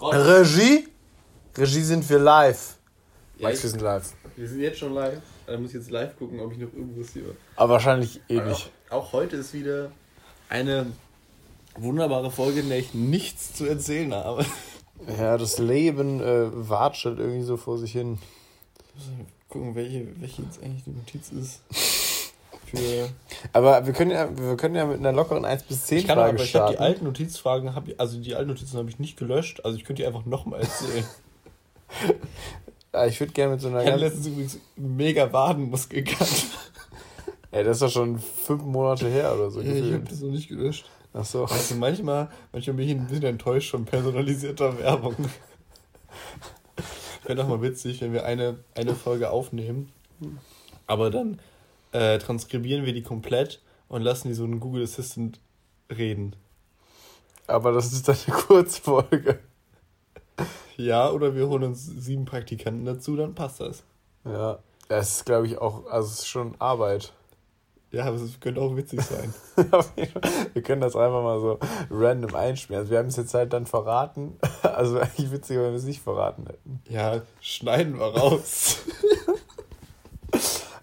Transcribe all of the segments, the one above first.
Regie? Regie sind wir live. Ja, Max, wir sind live. Wir sind jetzt schon live. Da muss ich jetzt live gucken, ob ich noch irgendwas sehe. Aber wahrscheinlich eh Auch, nicht. auch heute ist wieder eine wunderbare Folge, in der ich nichts zu erzählen habe. Ja, das Leben äh, watschelt irgendwie so vor sich hin. Gucken, welche, welche jetzt eigentlich die Notiz ist. Für Aber wir können ja, wir können ja mit einer lockeren 1 bis 10 ich kann aber, Frage ich habe die starten. alten Notizfragen, hab, ich- also die alten Notizen habe ich nicht gelöscht, also ich könnte die einfach nochmal erzählen. Ja, ich würde gerne mit so einer Ich ganz, letztens übrigens mega Wadenmuskel gehabt. Ey, das ist doch schon fünf Monate her oder so. ich habe gefühlt. das noch nicht gelöscht. Ach so. Weißt du, manchmal, manchmal bin ich ein bisschen enttäuscht von personalisierter Werbung. Wäre doch mal witzig, wenn wir eine, eine Folge aufnehmen, aber dann äh, transkribieren wir die komplett und lassen die so einen Google Assistant reden. Aber das ist dann eine Kurzfolge. Ja, oder wir holen uns sieben Praktikanten dazu, dann passt das. Ja. Das ist, glaube ich, auch, also es ist schon Arbeit. Ja, aber es könnte auch witzig sein. Wir können das einfach mal so random einspielen. Also wir haben es jetzt halt dann verraten. Also eigentlich witziger, wenn wir es nicht verraten hätten. Ja, schneiden wir raus.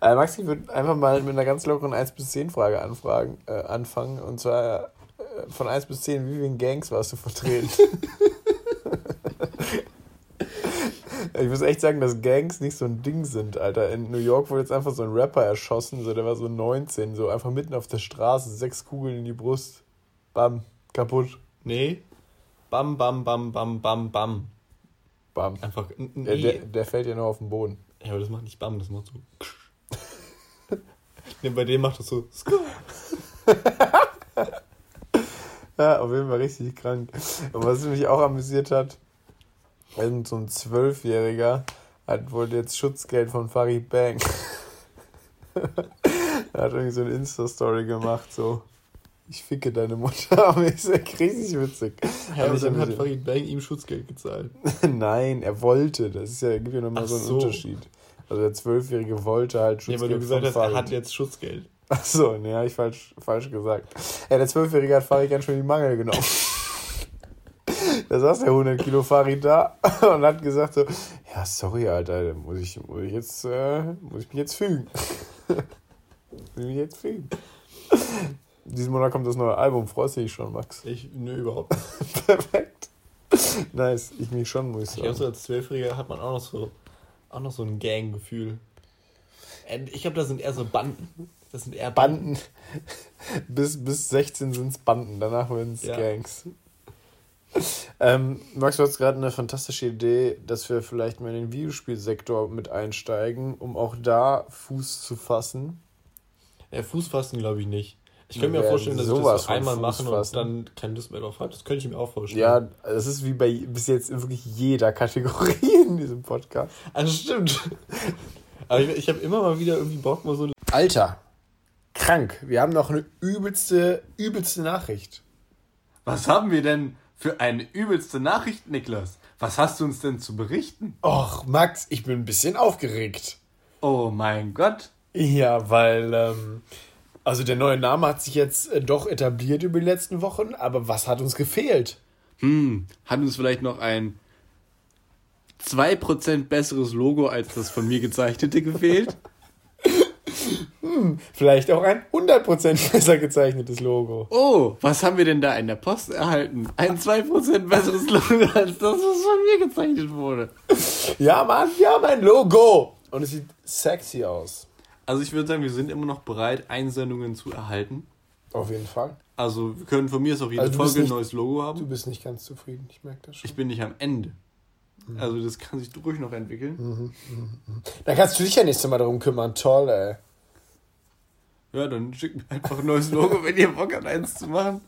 Äh, Max, ich würde einfach mal mit einer ganz lockeren 1 bis 10 Frage anfragen, äh, anfangen. Und zwar äh, von 1 bis 10, wie vielen Gangs warst du vertreten? ich muss echt sagen, dass Gangs nicht so ein Ding sind, Alter. In New York wurde jetzt einfach so ein Rapper erschossen, so der war so 19, so einfach mitten auf der Straße, sechs Kugeln in die Brust. Bam, kaputt. Nee. Bam, bam, bam, bam, bam, bam. Bam. Einfach ein ein Der, der, der fällt ja nur auf den Boden. Ja, aber das macht nicht Bam, das macht so. Ne, bei dem macht das so. Ja, auf jeden Fall richtig krank. Und was mich auch amüsiert hat, irgend so ein Zwölfjähriger hat wohl jetzt Schutzgeld von Farid Bang. er hat irgendwie so eine Insta-Story gemacht, so ich ficke deine Mutter, aber ist ja richtig witzig. Ja, aber dann hat. Farid Bang ihm Schutzgeld gezahlt. Nein, er wollte. Das ist ja, gibt ja nochmal so einen so. Unterschied. Also der Zwölfjährige wollte halt Ja, Schutzgeld weil du gesagt hast, er Farid. hat jetzt Schutzgeld. Achso, ne, habe ich falsch, falsch gesagt. Ja, der Zwölfjährige hat Farid ganz schön die Mangel genommen. Da saß der 100 Kilo Farid da und hat gesagt so, ja, sorry, Alter, muss ich, muss ich jetzt, äh, muss ich mich jetzt fügen. muss ich mich jetzt fügen. Diesen Monat kommt das neue Album, freust du dich schon, Max? Ich, nö, überhaupt nicht. Perfekt. Nice, ich mich schon, muss ich Ich glaube, so sagen. als Zwölfjähriger hat man auch noch so, auch noch so ein Gang-Gefühl. Äh, Ich glaube, das sind eher so Banden. Das sind eher Banden. Bis, bis 16 sind es Banden, danach werden es Ja. Gangs. Ähm, Max, du hast gerade eine fantastische Idee, dass wir vielleicht mal in den Videospielsektor mit einsteigen, um auch da Fuß zu fassen. Ja, Fußfassen glaube ich nicht. Ich könnte mir vorstellen, dass ich das einmal machen und Fußfassen. dann keine Lust mehr drauf habe. Das könnte ich mir auch vorstellen. Ja, es ist wie bei bis jetzt in wirklich jeder Kategorie in diesem Podcast. Also stimmt. Aber ich, ich habe immer mal wieder irgendwie Bock, mal so Alter, krank. Wir haben noch eine übelste, übelste Nachricht. Was haben wir denn für eine übelste Nachricht, Niklas? Was hast du uns denn zu berichten? Och, Max, ich bin ein bisschen aufgeregt. Oh mein Gott. Ja, weil, ähm, also der neue Name hat sich jetzt äh, doch etabliert über die letzten Wochen, aber was hat uns gefehlt? Hm, hat uns vielleicht noch ein 2% besseres Logo als das von mir gezeichnete gefehlt? Vielleicht auch ein 100% besser gezeichnetes Logo. Oh, was haben wir denn da in der Post erhalten? Ein 2% besseres Logo als das, was von mir gezeichnet wurde. Ja, Mann, wir haben ein Logo! Und es sieht sexy aus. Also ich würde sagen, wir sind immer noch bereit, Einsendungen zu erhalten. Auf jeden Fall. Also wir können von mir aus auch jede Also Folge ein neues Logo haben. Du bist nicht ganz zufrieden, ich merke das schon. Ich bin nicht am Ende. Also das kann sich ruhig noch entwickeln. Mhm. Da kannst du dich ja nächstes Mal darum kümmern. Toll, ey. Ja, dann schickt mir einfach ein neues Logo, wenn ihr Bock habt, eins zu machen.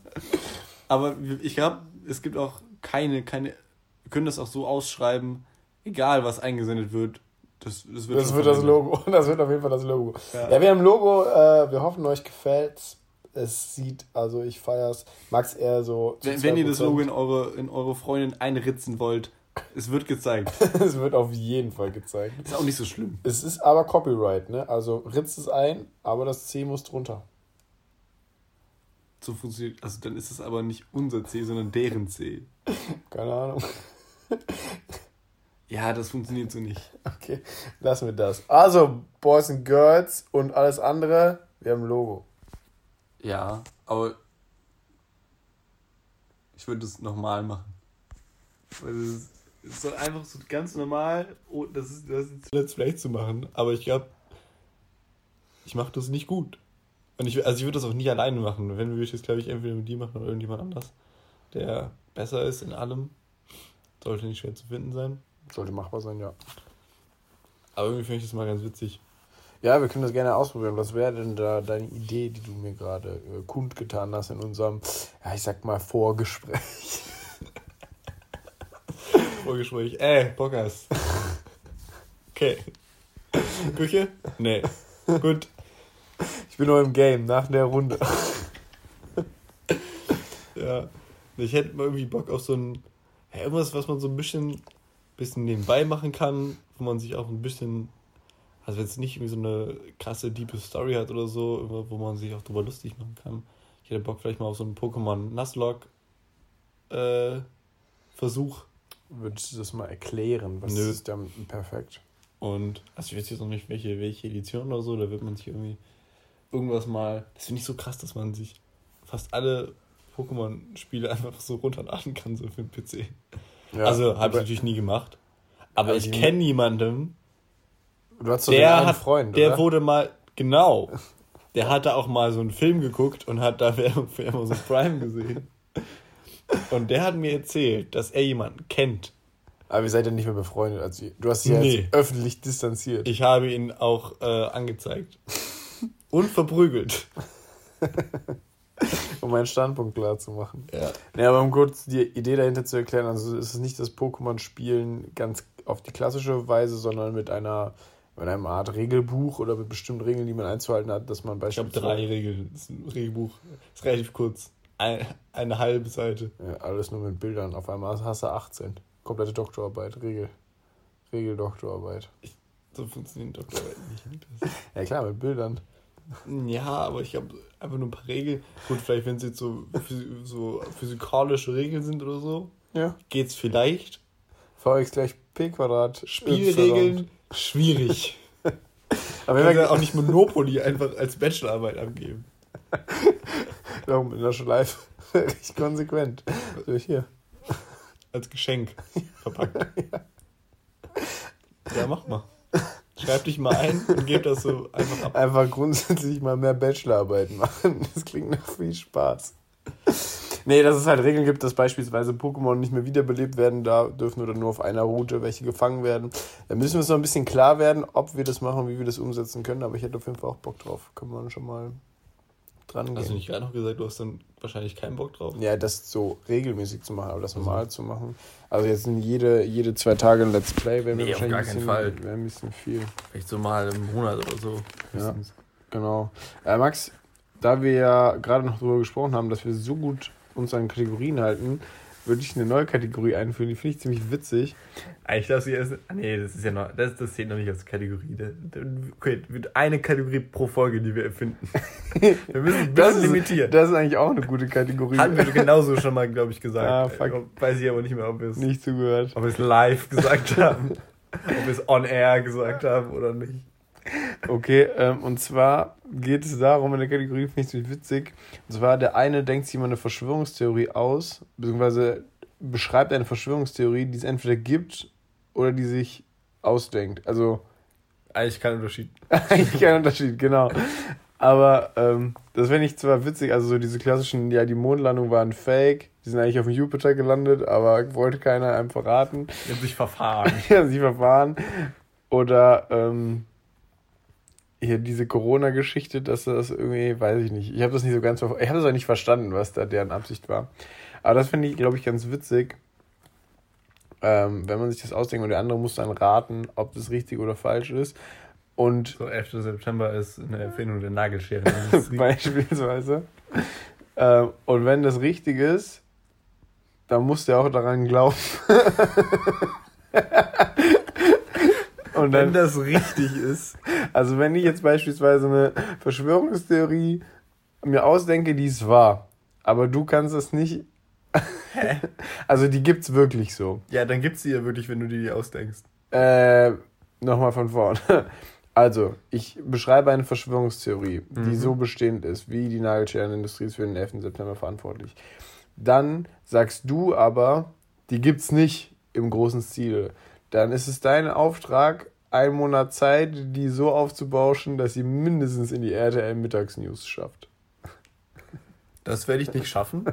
Aber ich glaube, es gibt auch keine, keine, wir können das auch so ausschreiben, egal was eingesendet wird. Das, das wird, Das wird das. Logo. Das wird auf jeden Fall das Logo. Ja, Ja. wir haben ein Logo. Äh, wir hoffen, euch gefällt's. Es sieht, also ich feier's. Max eher so. Wenn, wenn ihr das 2%. Logo in eure, in eure Freundin einritzen wollt, es wird gezeigt. Es wird auf jeden Fall gezeigt. Ist auch nicht so schlimm. Es ist aber Copyright, ne? Also ritzt es ein, aber das C muss drunter. So funktioniert, also dann ist es aber nicht unser C, sondern deren C. Keine Ahnung. Ja, das funktioniert so nicht. Okay, lassen wir das. Also, Boys and Girls und alles andere, wir haben ein Logo. Ja, aber ich würde das nochmal machen. Weil das ist doch einfach so ganz normal. Oh, das ist, das ist Let's Play zu machen, aber ich glaube, ich mache das nicht gut. Und ich, also ich würde das auch nie alleine machen. Wenn würde ich das, glaube ich, entweder mit dir machen oder irgendjemand anders, der besser ist in allem. Sollte nicht schwer zu finden sein. Sollte machbar sein, ja. Aber irgendwie finde ich das mal ganz witzig. Ja, wir können das gerne ausprobieren. Was wäre denn da deine Idee, die du mir gerade äh, kundgetan hast in unserem, ja, ich sag mal, Vorgespräch? Vorgespräch. Ey, Bock hast. Okay. Küche? Nee. Gut. Ich bin noch im Game, nach der Runde. Ja. Ich hätte mal irgendwie Bock auf so ein. Ja, irgendwas, was man so ein bisschen, bisschen nebenbei machen kann, wo man sich auch ein bisschen. Also, wenn es nicht irgendwie so eine krasse, diepe Story hat oder so, wo man sich auch drüber lustig machen kann. Ich hätte Bock vielleicht mal auf so einen Pokémon Nuzlocke äh, Versuch. Würdest du das mal erklären? Was Nö. ist damit perfekt? Und also ich weiß jetzt noch nicht, welche, welche Edition oder so, da wird man sich irgendwie irgendwas mal. Das finde ich so krass, dass man sich fast alle Pokémon-Spiele einfach so runterladen kann, so für den PC. Ja, also habe ich natürlich nie gemacht. Aber ich kenne jemanden, Du hast den der einen hat, Freund, der oder? wurde mal, genau, der hatte auch mal so einen Film geguckt und hat da Werbung für Amazon Prime gesehen. Und der hat mir erzählt, dass er jemanden kennt. Aber ihr seid ja nicht mehr befreundet. Also, du hast dich ja Nee. jetzt öffentlich distanziert. Ich habe ihn auch äh, angezeigt. Und verprügelt. um meinen Standpunkt klar zu machen. Ja. Ja, aber um kurz die Idee dahinter zu erklären, also ist es nicht das Pokémon-Spielen ganz auf die klassische Weise, sondern mit einer mit einer Art Regelbuch oder mit bestimmten Regeln, die man einzuhalten hat, dass man Ich habe beispielsweise drei Regeln. Das ist ein Regelbuch. ist relativ kurz. Ein, eine halbe Seite. Ja, alles nur mit Bildern. Auf einmal hast du 18. Komplette Doktorarbeit, Regel. Regeldoktorarbeit. So funktioniert Doktorarbeit nicht. Das Ja klar, mit Bildern. Ja, aber ich habe einfach nur ein paar Regeln. Gut, vielleicht wenn es jetzt so, so physikalische Regeln sind oder so, Ja. geht's vielleicht. Vx gleich P Quadrat. Spielregeln schwierig. Aber wenn wir auch nicht Monopoly einfach als Bachelorarbeit abgeben. Darum in der Schleife. Richtig konsequent. So hier. Als Geschenk verpackt. Ja, mach mal. Schreib dich mal ein und gib das so einfach ab. Einfach grundsätzlich mal mehr Bachelorarbeiten machen. Das klingt nach viel Spaß. Nee, dass es halt Regeln gibt, dass beispielsweise Pokémon nicht mehr wiederbelebt werden da dürfen oder nur auf einer Route welche gefangen werden. Da müssen wir uns noch ein bisschen klar werden, ob wir das machen, wie wir das umsetzen können. Aber ich hätte auf jeden Fall auch Bock drauf. Können wir schon mal dran Hast du gehen. nicht gerade noch gesagt, du hast dann wahrscheinlich keinen Bock drauf? Ja, das so regelmäßig zu machen, aber das normal zu machen. Also jetzt in jede, jede zwei Tage ein Let's Play wäre mir Nee, auf wahrscheinlich gar ein keinen bisschen, Fall. wäre ein bisschen viel. Vielleicht so mal im Monat oder so. Ja. Genau. Äh, Max, da wir ja gerade noch darüber gesprochen haben, dass wir so gut uns an Kategorien halten, würde ich eine neue Kategorie einführen, die finde ich ziemlich witzig. Ich dachte, erst. Ah, nee, das ist ja noch. Das, das zählt noch nicht als Kategorie. Okay, eine Kategorie pro Folge, die wir erfinden. Wir müssen ein Das bisschen ist, limitieren. das ist eigentlich auch eine gute Kategorie. Hatten wir genauso schon mal, glaube ich, gesagt. Ah, fuck. Äh, Weiß ich aber nicht mehr, ob wir es Nicht zugehört. ob wir es live gesagt haben. ob wir es on air gesagt haben oder nicht. Okay, ähm, und zwar geht es darum, in der Kategorie finde ich ziemlich witzig. Und zwar, der eine denkt sich mal eine Verschwörungstheorie aus, beziehungsweise beschreibt eine Verschwörungstheorie, die es entweder gibt oder die sich ausdenkt. Also Eigentlich kein Unterschied. Eigentlich kein Unterschied, genau. Aber ähm, das finde ich zwar witzig, also so diese klassischen, ja, die Mondlandung war ein Fake, die sind eigentlich auf dem Jupiter gelandet, aber wollte keiner einem verraten. Die haben sich verfahren. Ja, sie verfahren. Oder ähm, hier diese Corona-Geschichte, dass das irgendwie, weiß ich nicht, ich habe das nicht so ganz, ich habe das auch nicht verstanden, was da deren Absicht war. Aber das finde ich, glaube ich, ganz witzig, ähm, wenn man sich das ausdenkt und der andere muss dann raten, ob das richtig oder falsch ist. Und So, 11. September ist eine Erfindung der Nagelschere. beispielsweise. Ähm, und wenn das richtig ist, dann muss der auch daran glauben. und Wenn dann, das richtig ist. Also wenn ich jetzt beispielsweise eine Verschwörungstheorie mir ausdenke, die ist wahr, aber du kannst es nicht Also die gibt's wirklich so. Ja, dann gibt's die ja wirklich, wenn du dir die ausdenkst. Äh, nochmal von vorn. Also, ich beschreibe eine Verschwörungstheorie, die so bestehend ist, wie die Nagelscherenindustrie ist für den 11. September verantwortlich. Dann sagst du aber, die gibt's nicht im großen Stile. Dann ist es dein Auftrag, einen Monat Zeit, die so aufzubauschen, dass sie mindestens in die RTL Mittagsnews schafft. Das werde ich nicht schaffen.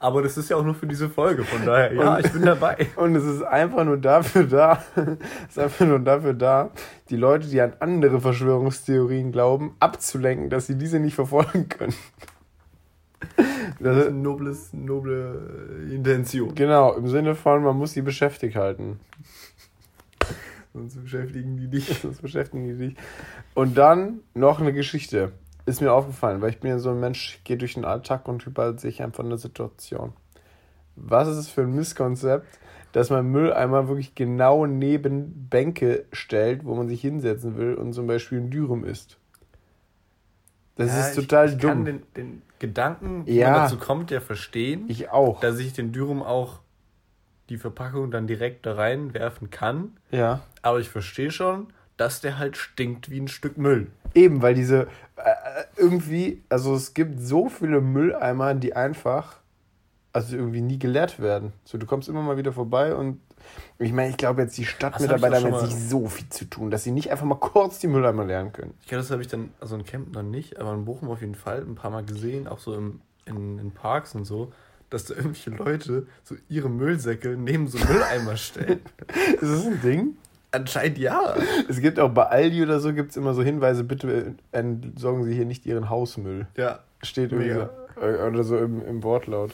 Aber das ist ja auch nur für diese Folge, von daher, ja, ich bin dabei. Und es ist einfach nur dafür da, es ist einfach nur dafür da, die Leute, die an andere Verschwörungstheorien glauben, abzulenken, dass sie diese nicht verfolgen können. Das ist eine nobles, noble Intention. Genau, im Sinne von, man muss sie beschäftigt halten. Sonst beschäftigen die dich. Sonst beschäftigen die dich. Und dann noch eine Geschichte. Ist mir aufgefallen, weil ich bin ja so ein Mensch, gehe durch den Alltag und überall sehe ich einfach eine Situation. Was ist es für ein Misskonzept, dass man Mülleimer wirklich genau neben Bänke stellt, wo man sich hinsetzen will und zum Beispiel ein Dürüm isst? Das Ja, ist total ich, ich dumm. kann den, den Gedanken, wie Ja. man dazu kommt, ja verstehen, ich auch. dass ich den Dürum auch die Verpackung dann direkt da reinwerfen kann. ja. Aber ich verstehe schon, dass der halt stinkt wie ein Stück Müll. Eben, weil diese äh, irgendwie, also es gibt so viele Mülleimer, die einfach, also irgendwie nie geleert werden. So, du kommst immer mal wieder vorbei und ich meine, ich glaube jetzt die Stadtmitarbeiter haben jetzt nicht so viel zu tun, dass sie nicht einfach mal kurz die Mülleimer leeren können. Ich glaube, das habe ich dann, also in Kempten dann nicht, aber in Bochum auf jeden Fall ein paar Mal gesehen, auch so im, in, in Parks und so, dass da irgendwelche Leute so ihre Müllsäcke neben so Mülleimer stellen. Ist das ein Ding? Anscheinend ja. Es gibt auch bei Aldi oder so gibt es immer so Hinweise, bitte entsorgen Sie hier nicht Ihren Hausmüll. Ja. Steht irgendwie so, äh, oder so im, im Wortlaut.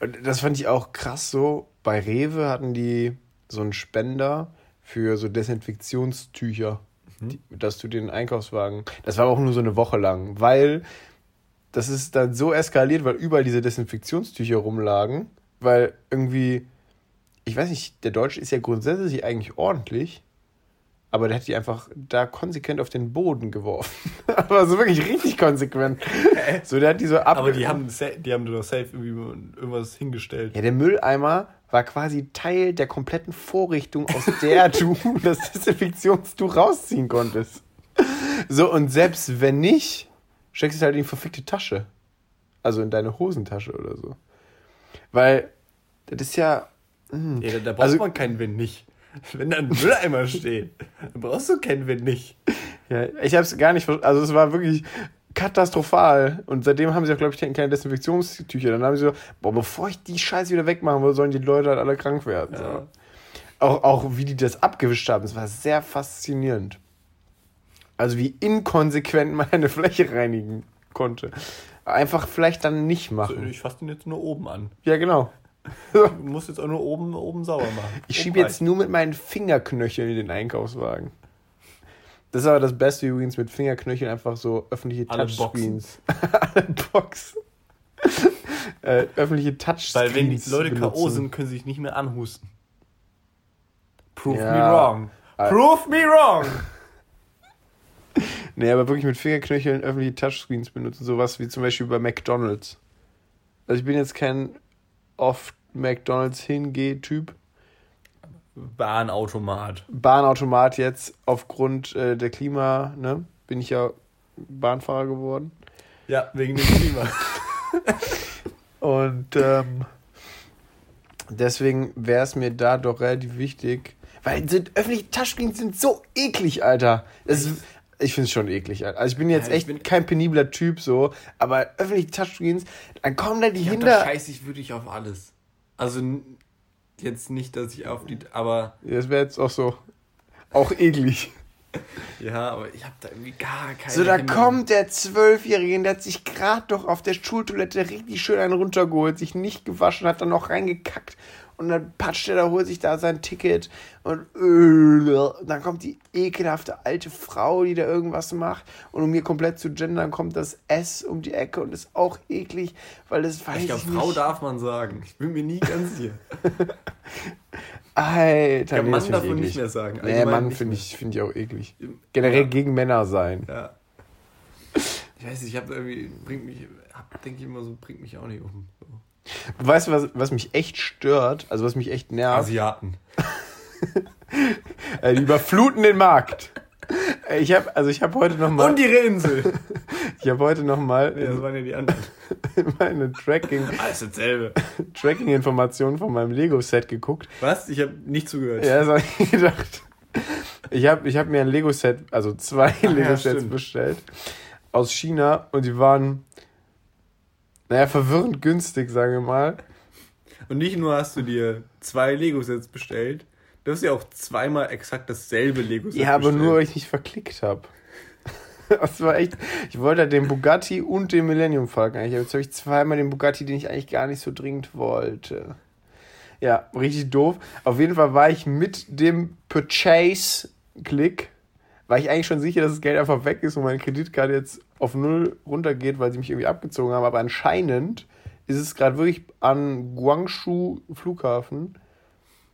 Und das fand ich auch krass so. Bei Rewe hatten die so einen Spender für so Desinfektionstücher, die, dass du den Einkaufswagen. Das war aber auch nur so eine Woche lang, weil das ist dann so eskaliert, weil überall diese Desinfektionstücher rumlagen, weil irgendwie, ich weiß nicht, der Deutsche ist ja grundsätzlich eigentlich ordentlich. Aber der hat die einfach da konsequent auf den Boden geworfen. aber so wirklich richtig konsequent. So, der hat die so ab. Aber die haben, die haben doch safe irgendwie irgendwas hingestellt. Ja, der Mülleimer war quasi Teil der kompletten Vorrichtung, aus der du das Desinfektionstuch rausziehen konntest. So, und selbst wenn nicht, steckst du es halt in die verfickte Tasche. Also in deine Hosentasche oder so. Weil, das ist ja. hm. Ja, da, da braucht Also- man keinen Wenn nicht. Wenn da ein Mülleimer steht, dann brauchst du keinen Wenn nicht. Ja, ich habe es gar nicht Also, es war wirklich katastrophal. Und seitdem haben sie auch, glaube ich, keine Desinfektionstücher. Dann haben sie so, boah, bevor ich die Scheiße wieder wegmachen will, sollen die Leute halt alle krank werden. So. Ja. Auch, auch wie die das abgewischt haben, das war sehr faszinierend. Also wie inkonsequent man eine Fläche reinigen konnte. Einfach vielleicht dann nicht machen. ich fasse den jetzt nur oben an. Ja, genau. Du musst jetzt auch nur oben, oben sauber machen. Ich schiebe jetzt nur mit meinen Fingerknöcheln in den Einkaufswagen. Das ist aber das Beste übrigens mit Fingerknöcheln, einfach so öffentliche Alle Touchscreens. Alle Box. äh, öffentliche Touchscreens. Weil wenn die Leute K.O. sind, können sie sich nicht mehr anhusten. Prove Ja. me wrong. Äh. Prove me wrong! Nee, aber wirklich mit Fingerknöcheln öffentliche Touchscreens benutzen. Sowas wie zum Beispiel bei McDonalds. Also ich bin jetzt kein oft McDonalds hingeh-Typ. Bahnautomat. Bahnautomat jetzt aufgrund äh, der Klima, ne? Bin ich ja Bahnfahrer geworden. Ja, wegen dem Klima. Und ähm, deswegen wäre es mir da doch relativ wichtig, weil sind, öffentliche Touchscreens sind so eklig, Alter. Das ist, ich finde es schon eklig. Also ich bin jetzt Ja, ich echt bin- kein penibler Typ so, aber öffentliche Touchscreens, dann kommen da die Ja, Kinder. scheiße ich wirklich auf alles. Also jetzt nicht, dass ich auf die. Aber Das wäre jetzt auch so, auch eklig. ja, aber ich habe da irgendwie gar keine. So, da Kinder- kommt der Zwölfjährige, der hat sich gerade doch auf der Schultoilette richtig schön einen runtergeholt, sich nicht gewaschen, hat dann noch reingekackt und dann patscht er da, holt sich da sein Ticket und äh, dann kommt die ekelhafte alte Frau, die da irgendwas macht und um mir komplett zu gendern, kommt das S um die Ecke und ist auch eklig, weil das weiß Ich ich, glaube, nicht. Frau darf man sagen. Ich bin mir nie ganz sicher. Alter, Ja, nee, Mann darf man nicht mehr sagen. Nee, Allgemein Mann nicht finde ich, find ich auch eklig. Generell Ja. gegen Männer sein. Ja. Ich weiß nicht, ich habe irgendwie, bringt mich, hab, denke ich immer so, bringt mich auch nicht um. So. Weißt du, was, was mich echt stört? Also, was mich echt nervt? Asiaten. Äh, die überfluten den Markt. Äh, Ich habe also ich habe heute noch mal Und ihre Insel. ich habe heute noch mal ja, das waren ja die anderen. meine Tracking Alles dasselbe. Tracking Informationen von meinem Lego Set geguckt. Was? Ich habe nicht zugehört. Ja, das habe ich gedacht. Ich habe ich hab mir ein Lego Set, also zwei Lego Sets stimmt. bestellt aus China und die waren naja, verwirrend günstig, sagen wir mal. Und nicht nur hast du dir zwei Lego-Sets bestellt, du hast ja auch zweimal exakt dasselbe Lego-Set Ja, aber bestellt. nur, weil ich nicht verklickt habe. Das war echt. Ich wollte den Bugatti und den Millennium Falcon eigentlich. Jetzt habe ich zweimal den Bugatti, den ich eigentlich gar nicht so dringend wollte. Ja, richtig doof. Auf jeden Fall war ich mit dem Purchase-Klick, war ich eigentlich schon sicher, dass das Geld einfach weg ist und meine Kreditkarte jetzt auf null runtergeht, weil sie mich irgendwie abgezogen haben. Aber anscheinend ist es gerade wirklich an Guangzhou Flughafen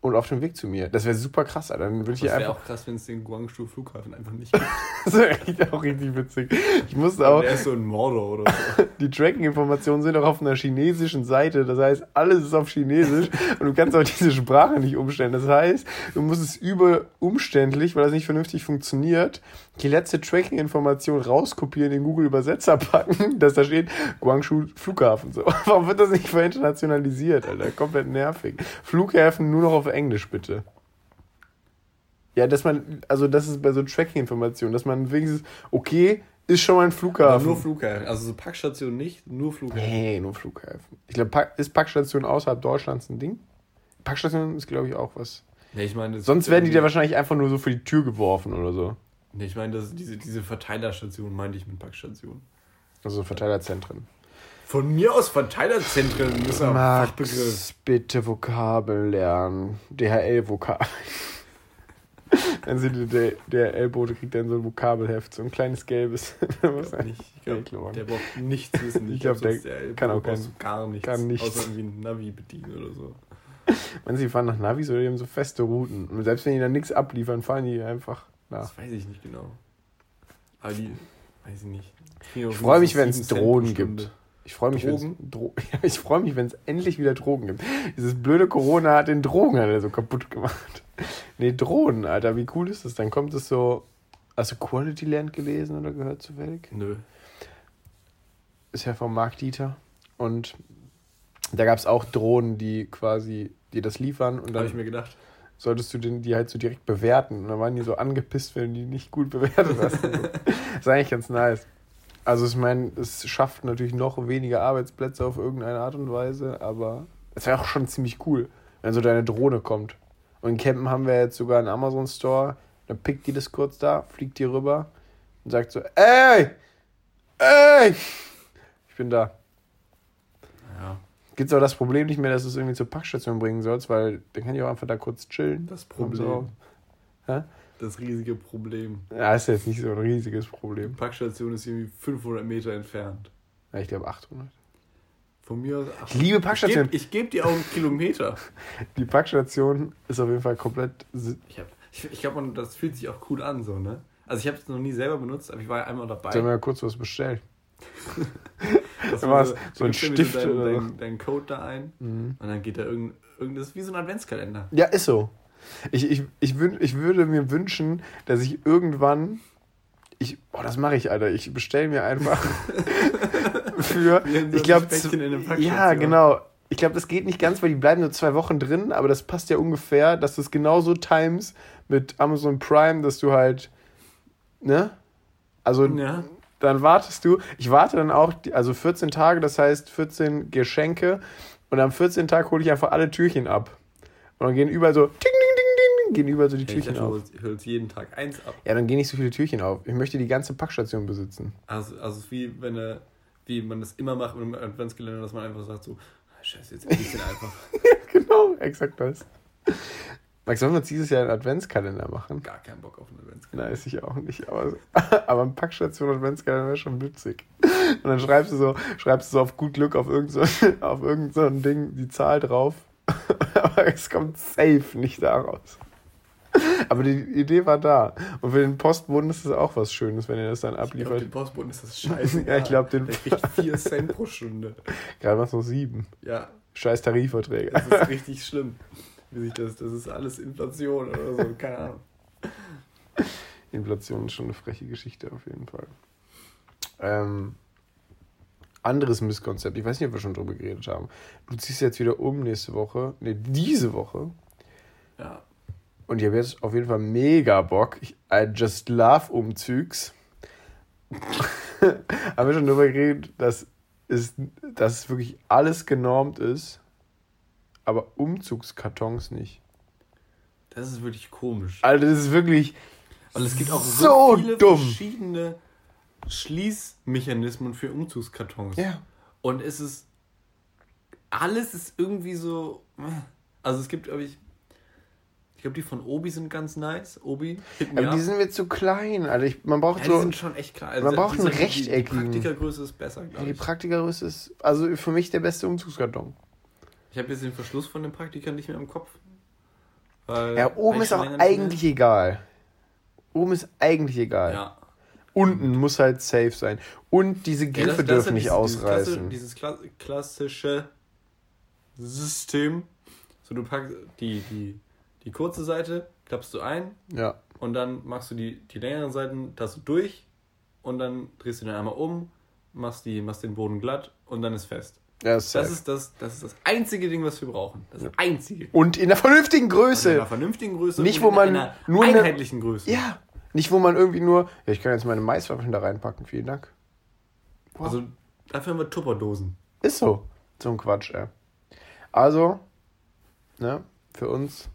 und auf dem Weg zu mir. Das wäre super krass, Alter. Dann würde ich Das hier wäre einfach. auch krass, wenn es den Guangzhou Flughafen einfach nicht gibt. Das wäre echt auch richtig witzig. Ich musste auch. Der ist so ein Mordor oder so. Die Tracking-Informationen sind auch auf einer chinesischen Seite. Das heißt, alles ist auf Chinesisch und du kannst auch diese Sprache nicht umstellen. Das heißt, du musst es über umständlich, weil das nicht vernünftig funktioniert, die letzte Tracking-Information rauskopieren, in Google Übersetzer packen, dass da steht Guangzhou Flughafen. So. Warum wird das nicht verinternationalisiert, Alter? Komplett nervig. Flughäfen nur noch auf Englisch, bitte. Ja, dass man, also das ist bei so Tracking-Informationen, dass man wenigstens, okay, ist schon mal ein Aber Flughafen. nur Flughafen. Also so Packstation nicht, nur Flughafen. Nee, nur Flughäfen. Ich glaube, Pack, ist Packstation außerhalb Deutschlands ein Ding? Packstation ist, glaube ich, auch was. Nee, ich meine, Sonst werden die da wahrscheinlich einfach nur so vor die Tür geworfen oder so. Nee, ich meine, das, diese, diese Verteilerstation meinte ich mit Packstation. Also Verteilerzentren. Von mir aus Verteilerzentren ist ein Fachbegriff. Max, bitte Vokabeln lernen. DHL-Vokabel. Dann sind die der DHL-Bote kriegt dann so ein Vokabelheft, so ein kleines gelbes. Ich nicht. Ich glaub, der braucht nichts wissen. Ich glaub, der sonst Elbe kann auch kein- gar nichts. kann nichts. Außer irgendwie ein Navi bedienen oder so. Wenn sie fahren nach Navis oder die haben so feste Routen. Und selbst wenn die dann nichts abliefern, fahren die einfach nach. Das weiß ich nicht genau. Aber die, weiß ich nicht. Ich freue mich, wenn es Drohnen gibt. Ich freue mich, wenn es Drogen? Dro ja, ich freue mich, wenn es endlich wieder Drogen gibt. Dieses blöde Corona hat den Drogenhandel so kaputt gemacht. Nee, Drohnen, Alter, wie cool ist das? Dann kommt es so. Hast du Quality Land gelesen oder gehört zufällig? Nö. Ist ja von Mark Dieter. Und da gab es auch Drohnen, die quasi dir das liefern und Da habe ich mir gedacht. Solltest du den, die halt so direkt bewerten. Und dann waren die so angepisst, wenn du die nicht gut bewertet hast. So. das ist eigentlich ganz nice. Also ich meine, es schafft natürlich noch weniger Arbeitsplätze auf irgendeine Art und Weise, aber es wäre auch schon ziemlich cool, wenn so deine Drohne kommt. Und in Campen haben wir jetzt sogar einen Amazon Store, dann pickt die das kurz da, fliegt die rüber und sagt so, ey, ey, ich bin da. Ja, Gibt es auch das Problem nicht mehr, dass du es irgendwie zur Packstation bringen sollst, weil dann kann ich auch einfach da kurz chillen. das so. Problem. Hä? Das riesige Problem. Ja, ist jetzt nicht so ein riesiges Problem. Die Packstation ist irgendwie 500 Meter entfernt. Ja, ich glaube 800. Von mir aus. Ich liebe Packstationen. Ich gebe dir auch einen Kilometer. Die Packstation ist auf jeden Fall komplett. Ich, hab- ich, ich glaube, das fühlt sich auch cool an, so, ne? Also, ich habe es noch nie selber benutzt, aber ich war ja einmal dabei. Sollen wir mal kurz was bestellen? Das war So du ein Stift deinen, oder so? deinen, deinen Code da ein Mhm. und dann geht da irgend, irgendwas wie so ein Adventskalender. Ja, ist so. Ich, ich, ich, wün, ich würde mir wünschen, dass ich irgendwann. Ich, boah, das mache ich, Alter. Ich bestelle mir einfach für. So ich glaube, ja, genau. Ich glaube, das geht nicht ganz, weil die bleiben nur zwei Wochen drin, aber das passt ja ungefähr, dass du es genauso times mit Amazon Prime, dass du halt, ne? Also, Ja. Dann wartest du, ich warte dann auch, also 14 Tage, das heißt 14 Geschenke und am 14. Tag hole ich einfach alle Türchen ab. Und dann gehen überall so, ting, ting, ting, ting, gehen überall so die Ich Türchen du auf. holst- holst jeden Tag eins ab. Ja, dann gehen nicht so viele Türchen auf. Ich möchte die ganze Packstation besitzen. Also, also wie wenn er, wie man das immer macht mit einem Adventskalender, dass man einfach sagt so, "Ah, scheiße, jetzt ich den einfach. genau, exakt das. Max, sollen wir uns dieses Jahr einen Adventskalender machen? Gar keinen Bock auf einen Adventskalender. Nein, ist ich auch nicht. Aber, aber ein Packstation Adventskalender wäre schon witzig. Und dann schreibst du so, schreibst du so auf gut Glück auf irgend so, auf irgend so ein Ding die Zahl drauf. aber es kommt safe nicht daraus. Aber die Idee war da. Und für den Postboten ist das auch was Schönes, wenn ihr das dann Ich glaube, abliefert. den Postboten ist das scheiße. Ja, ich glaub, den- Der kriegt 4 Cent pro Stunde. Gerade was noch sieben. Ja, Scheiß Tarifverträge. Das ist richtig schlimm. Wie sich das, das ist alles Inflation oder so, keine Ahnung. Inflation ist schon eine freche Geschichte auf jeden Fall. Ähm, anderes Misskonzept, ich weiß nicht, ob wir schon drüber geredet haben. Du ziehst jetzt wieder um nächste Woche, ne, diese Woche. Ja. Und ich habe jetzt auf jeden Fall mega Bock. Ich, I just love Umzugs. haben wir schon drüber geredet, dass es, dass wirklich alles genormt ist, aber Umzugskartons nicht. Das ist wirklich komisch. Also das ist wirklich Weil es gibt auch so so viele dumm. verschiedene Schließmechanismen für Umzugskartons. Ja. Und es ist alles ist irgendwie so. Also es gibt, glaube ich. Ich glaube, die von Obi sind ganz nice. Obi, Aber die sind mir zu klein. Also ich, man braucht ja, die so. sind schon echt klar. Man braucht einen die- die-. Die Praktikergröße ist besser, glaube die ich. Praktikergröße ist also für mich der beste Umzugskarton. Ich habe jetzt den Verschluss von den Praktikern nicht mehr im Kopf. Weil Ja, oben ist auch nicht mehr- eigentlich egal. Oben ist eigentlich egal. Ja. Unten muss halt safe sein. Und diese Ja, Griffe das- das ist dürfen ja nicht dieses- ausreißen. Dieses, klasse, dieses kla klassische System. So, du packst die, die, die kurze Seite, klappst du ein ja. und dann machst du die, die längeren Seiten, das du durch und dann drehst du den einmal um, machst, die, machst den Boden glatt und dann ist fest. Ja, safe. Das ist das, das ist das einzige Ding, was wir brauchen. Das einzige. Und in einer vernünftigen In Größe. einer vernünftigen Größe Nicht, und wo in man einer nur eine- einheitlichen Größe. Ja. Nicht, wo man irgendwie nur. Ja, ich kann jetzt meine Maiswaffeln da reinpacken. Vielen Dank. Also dafür haben wir Tupperdosen. Ist so. So ein Quatsch, ey. Also, ne, für uns.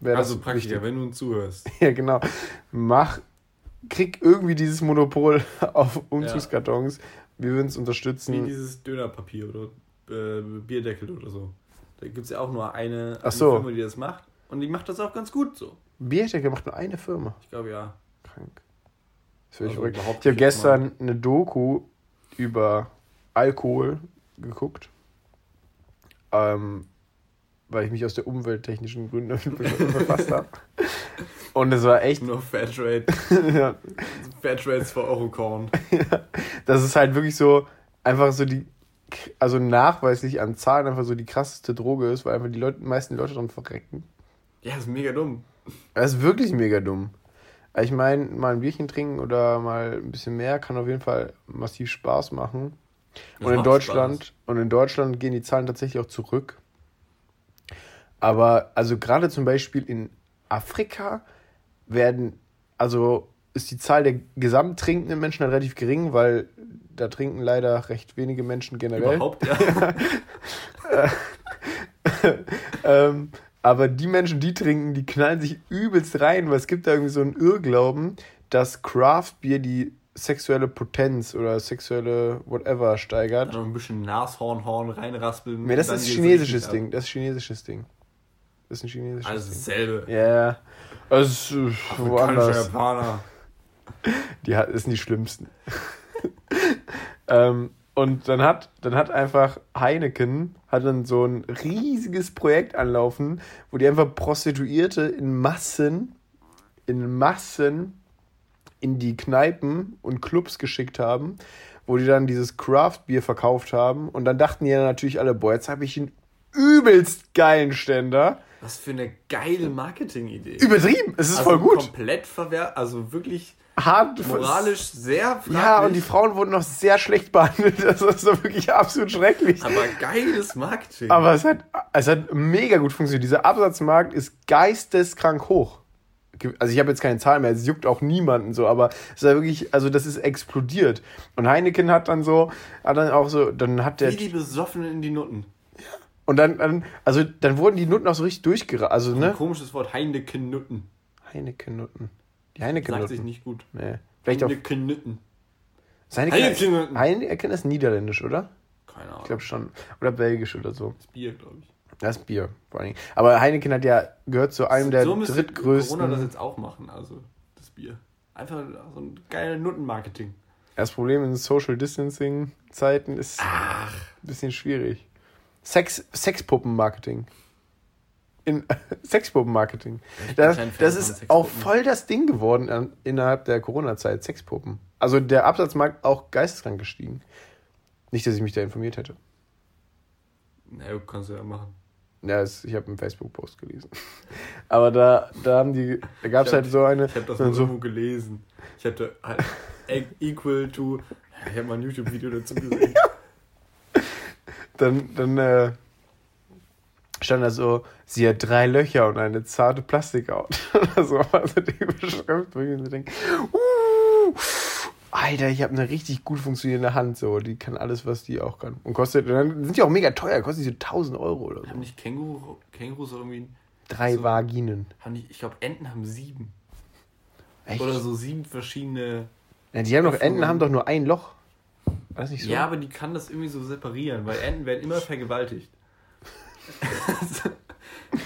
wäre Also das Praktiker, wichtig. wenn du uns zuhörst. Ja, genau. Mach, krieg irgendwie dieses Monopol auf Umzugskartons. Wir würden es Wie unterstützen. dieses Dönerpapier oder äh, Bierdeckel oder so. Da gibt es ja auch nur eine, eine so. Firma, die das macht. Und die macht das auch ganz gut so. Bierdeckel macht nur eine Firma. Ich glaube ja. Krank. Das ich Also verrückt. Ich habe ich jetzt gestern eine Doku über Alkohol geguckt. Ähm, weil ich mich aus der umwelttechnischen Gründe befasst habe. Und es war echt. Nur Fairtrade. ja, Fairtrade 2 Euro Korn. das ist halt wirklich so, einfach so die, also nachweislich an Zahlen einfach so die krasseste Droge ist, weil einfach die Leute, meisten Leute dran verrecken. Ja, ist mega dumm. Das ist wirklich mega dumm. Ich meine, mal ein Bierchen trinken oder mal ein bisschen mehr kann auf jeden Fall massiv Spaß machen. Das und in Deutschland, Spaß. und in Deutschland gehen die Zahlen tatsächlich auch zurück. Aber also gerade zum Beispiel in Afrika werden, also ist die Zahl der gesamt trinkenden Menschen halt relativ gering, weil da trinken leider recht wenige Menschen generell. Überhaupt, ja. ähm, aber die Menschen, die trinken, die knallen sich übelst rein, weil es gibt da irgendwie so einen Irrglauben, dass Craft Beer die sexuelle Potenz oder sexuelle whatever steigert. Noch ein bisschen Nashornhorn reinraspeln. Nee, das ist chinesisches. Ding. Das ist chinesisches Ding. Das ist ein chinesisches Alles dasselbe. Ja, das ist äh, Afrikanische woanders. Japaner. Die hat, sind die schlimmsten. ähm, und dann hat, dann hat einfach Heineken hat dann so ein riesiges Projekt anlaufen, wo die einfach Prostituierte in Massen, in Massen in die Kneipen und Clubs geschickt haben, wo die dann dieses Craft-Bier verkauft haben. Und dann dachten die ja natürlich alle, boah, jetzt habe ich einen übelst geilen Ständer. Was für eine geile Marketingidee. Übertrieben, es ist also voll gut. Komplett verwehrt, also wirklich Hart moralisch sehr fraglich. Ja, und die Frauen wurden noch sehr schlecht behandelt. Das ist so wirklich absolut schrecklich. Aber geiles Marketing. Aber es hat, es hat mega gut funktioniert. Dieser Absatzmarkt ist geisteskrank hoch. Also ich habe jetzt keine Zahlen mehr, es juckt auch niemanden so, aber es ja wirklich, also das ist explodiert. Und Heineken hat dann so, hat dann auch so, dann hat der Wie die Besoffenen in die Nutten. Und dann, dann also dann wurden die Nutten auch so richtig durchgerannt. Also Ein ne, komisches Wort, Heineken-Nutten. Heineken-Nutten. Die Sagt sich Heineken-Nutten. nicht gut. Nee. Vielleicht. Heineken-Nutten. Heineken-Nutten. Heineken ist niederländisch, oder? Keine Ahnung. Ich glaube schon. Oder belgisch oder so. das Bier, glaube ich. Das Bier, vor allen Dingen. Aber Heineken hat ja, gehört zu einem der so müsste drittgrößten. Corona das jetzt auch machen, also das Bier. Einfach so ein geiles Nuttenmarketing. Das Problem in Social Distancing Zeiten ist ein bisschen schwierig. Sex, Sexpuppen-Marketing. In Sexpuppen-Marketing. Das, das ist auch voll das Ding geworden an, innerhalb der Corona-Zeit. Sexpuppen. Also der Absatzmarkt auch geisteskrank gestiegen. Nicht, dass ich mich da informiert hätte. Na, ja, kannst du ja machen. Ja, es, ich habe einen Facebook-Post gelesen. Aber da, da haben die, da gab es halt so eine. Ich habe das nur so, gelesen. Ich hatte halt e- equal to. Ich habe mal ein YouTube-Video dazu gesehen. dann, dann äh, stand da so, sie hat drei Löcher und eine zarte Plastikhaut. Oder so war so die Beschrift, wo ich mir denke, uh, Alter, ich habe eine richtig gut funktionierende Hand, so, die kann alles, was die auch kann. Und kostet, und dann sind die auch mega teuer, kostet die so 1000 Euro oder so. Haben nicht Känguru, Kängurus irgendwie. Drei so- Vaginen. Haben nicht, ich glaube, Enten haben sieben. Echt? Oder so sieben verschiedene. Ja, die haben doch. Enten haben doch nur ein Loch. Weiß nicht so? Ja, aber die kann das irgendwie so separieren, weil Enten werden immer vergewaltigt.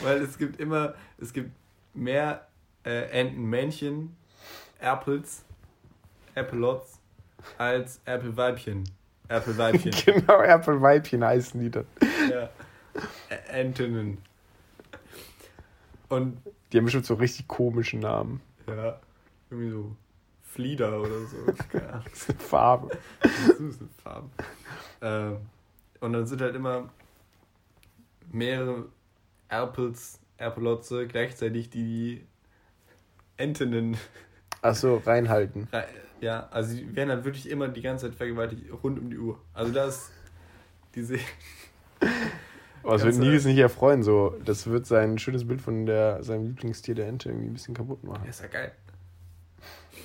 weil es gibt immer, es gibt mehr äh, Entenmännchen, Erpels, Erpelots, als Erpelweibchen. Erpelweibchen. genau, Erpelweibchen heißen die dann. ja. Entinnen. Und Die haben bestimmt so richtig komischen Namen. ja, irgendwie so Flieder oder so. Keine Ahnung. Farbe. süße Farben. Ähm, und dann sind halt immer mehrere Erpels, Erpelotze gleichzeitig die Entinnen. Achso, reinhalten. rei- Ja, also die werden dann wirklich immer die ganze Zeit vergewaltigt, rund um die Uhr. Also das, diese, Aber es wird Nils nicht erfreuen, so. Das wird sein schönes Bild von der, seinem Lieblingstier der Ente irgendwie ein bisschen kaputt machen. ist ja geil.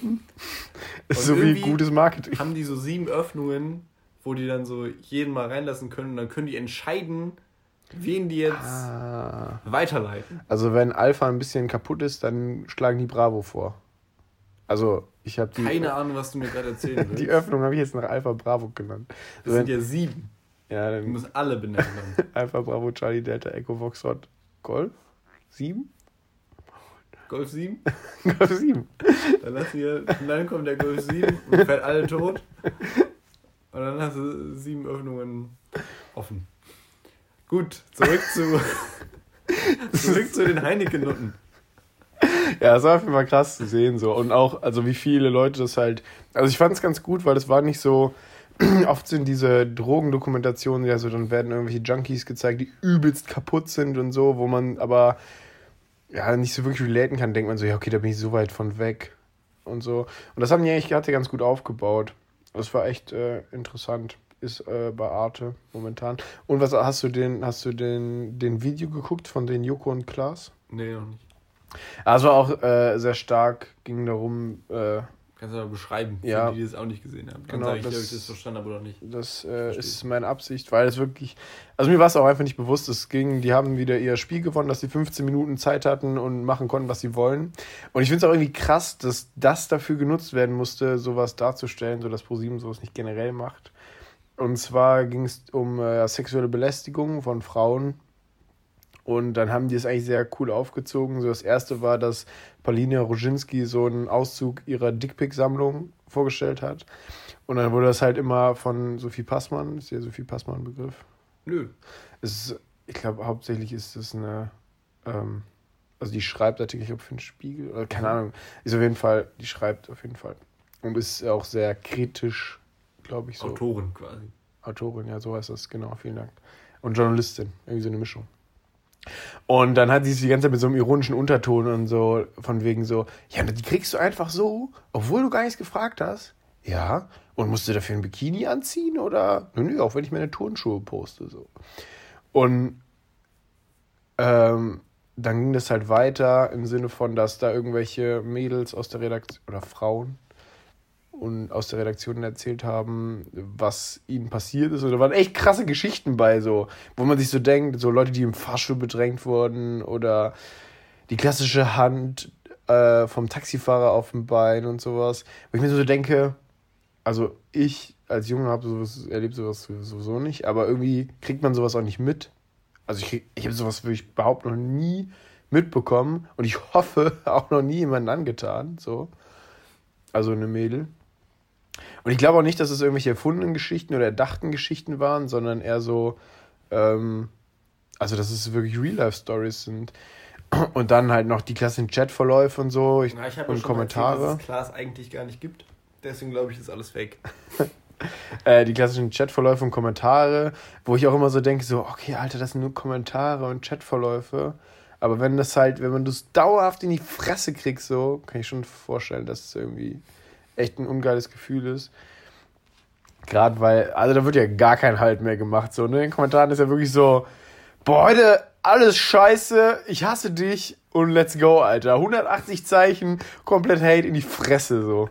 So wie gutes Marketing. Haben die so sieben Öffnungen, wo die dann so jeden mal reinlassen können und dann können die entscheiden, wen die jetzt Ah. weiterleiten. Also wenn Alpha ein bisschen kaputt ist, dann schlagen die Bravo vor. Also ich habe die, Keine Ahnung, was du mir gerade erzählen willst. die Öffnung habe ich jetzt nach Alpha Bravo genannt. Das sind ja sieben. ja, Du dann musst alle benennen. Alpha Bravo Charlie Delta Echo Foxtrot Golf 7? Golf 7, Golf 7. dann lass hier, und dann kommt der Golf 7 und fährt alle tot. Und dann hast du sieben Öffnungen offen. Gut, zurück zu zurück zu den Heineken-Nutten. Ja, es war auf jeden Fall krass zu sehen so und auch also wie viele Leute das halt also ich fand es ganz gut, weil es war nicht so oft sind diese Drogendokumentationen ja so dann werden irgendwelche Junkies gezeigt, die übelst kaputt sind und so, wo man aber ja nicht so wirklich relaten kann, denkt man so ja, okay, da bin ich so weit von weg und so und das haben die eigentlich hatte ganz gut aufgebaut. Das war echt äh, interessant. Ist äh, bei Arte momentan. Und was hast du den, hast du den, den Video geguckt von den Joko und Klaas? Nee, noch nicht. Also auch äh, sehr stark ging darum, äh, Kannst du mal beschreiben, für Ja. die, die das auch nicht gesehen haben. Dann Genau, sage ich das- ob ich das verstanden habe oder nicht. das äh, ist meine Absicht, weil es wirklich, also mir war es auch einfach nicht bewusst, es ging, die haben wieder ihr Spiel gewonnen, dass sie 15 Minuten Zeit hatten und machen konnten, was sie wollen. Und ich finde es auch irgendwie krass, dass das dafür genutzt werden musste, sowas darzustellen, so dass ProSieben sowas nicht generell macht. Und zwar ging es um äh, sexuelle Belästigung von Frauen. Und dann haben die es eigentlich sehr cool aufgezogen. So das erste war, dass Paulina Roginski so einen Auszug ihrer Dickpick-Sammlung vorgestellt hat. Und dann wurde das halt immer von Sophie Passmann, ist ja Sophie Passmann ein Begriff? Nö. Es ist, ich glaube, hauptsächlich ist es eine, ähm, also die schreibt Artikel, ich glaube, für den Spiegel, oder keine Ahnung, ist auf jeden Fall, die schreibt auf jeden Fall. Und ist auch sehr kritisch, glaube ich, so. Autoren quasi. Autorin, ja, so heißt das, genau, vielen Dank. Und Journalistin, irgendwie so eine Mischung. Und dann hat sie es die ganze Zeit mit so einem ironischen Unterton und so, von wegen so, ja, die kriegst du einfach so, obwohl du gar nichts gefragt hast. Ja, und musst du dafür ein Bikini anziehen oder? Nö, nö, auch wenn ich meine Turnschuhe poste, so. Und ähm, dann ging das halt weiter im Sinne von, dass da irgendwelche Mädels aus der Redaktion oder Frauen und aus der Redaktion erzählt haben, was ihnen passiert ist. Und da waren echt krasse Geschichten bei, so, wo man sich so denkt, so Leute, die im Fahrstuhl bedrängt wurden oder die klassische Hand äh, vom Taxifahrer auf dem Bein und sowas. Wo ich mir so denke, also ich als Junge habe sowas, erlebt sowas sowieso nicht, aber irgendwie kriegt man sowas auch nicht mit. Also ich, ich habe sowas wirklich überhaupt noch nie mitbekommen und ich hoffe auch noch nie jemanden angetan, so. Also eine Mädel. Und ich glaube auch nicht, dass es irgendwelche erfundenen Geschichten oder erdachten Geschichten waren, sondern eher so, ähm, also dass es wirklich Real-Life-Stories sind. Und dann halt noch die klassischen Chatverläufe und so ich, Na, ich und schon Kommentare. erzählt, dass es Klaas eigentlich gar nicht gibt. Deswegen glaube ich, ist alles fake. Äh, die klassischen Chatverläufe und Kommentare, wo ich auch immer so denke, so, okay, Alter, das sind nur Kommentare und Chatverläufe. Aber wenn das halt, wenn man das dauerhaft in die Fresse kriegst, so, kann ich schon vorstellen, dass es irgendwie echt ein ungeiles Gefühl ist. Gerade weil, also da wird ja gar kein Halt mehr gemacht. So, ne? In den Kommentaren ist ja wirklich so, boah, heute alles scheiße, ich hasse dich und let's go, Alter. 180 Zeichen, komplett Hate in die Fresse, so.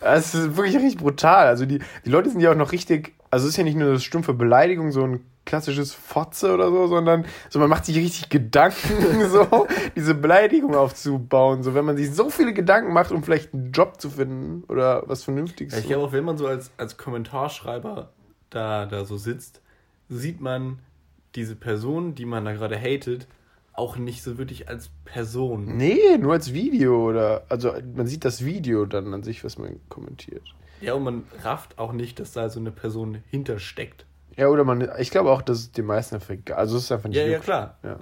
Das ist wirklich richtig brutal. Also die, die Leute sind ja auch noch richtig, also es ist ja nicht nur eine stumpfe Beleidigung, so ein klassisches Fotze oder so, sondern so man macht sich richtig Gedanken, so diese Beleidigung aufzubauen. So wenn man sich so viele Gedanken macht, um vielleicht einen Job zu finden oder was Vernünftiges. Ja, ich glaube auch, wenn man so als, als Kommentarschreiber da, da so sitzt, sieht man diese Person, die man da gerade hatet, auch nicht so wirklich als Person. Nee, nur als Video oder also man sieht das Video dann an sich, was man kommentiert. Ja, und man rafft auch nicht, dass da so eine Person hintersteckt. Ja, oder man, ich glaube auch, dass es den meisten einfach egal Also es ist einfach nicht Ja, ja, klar. Ja.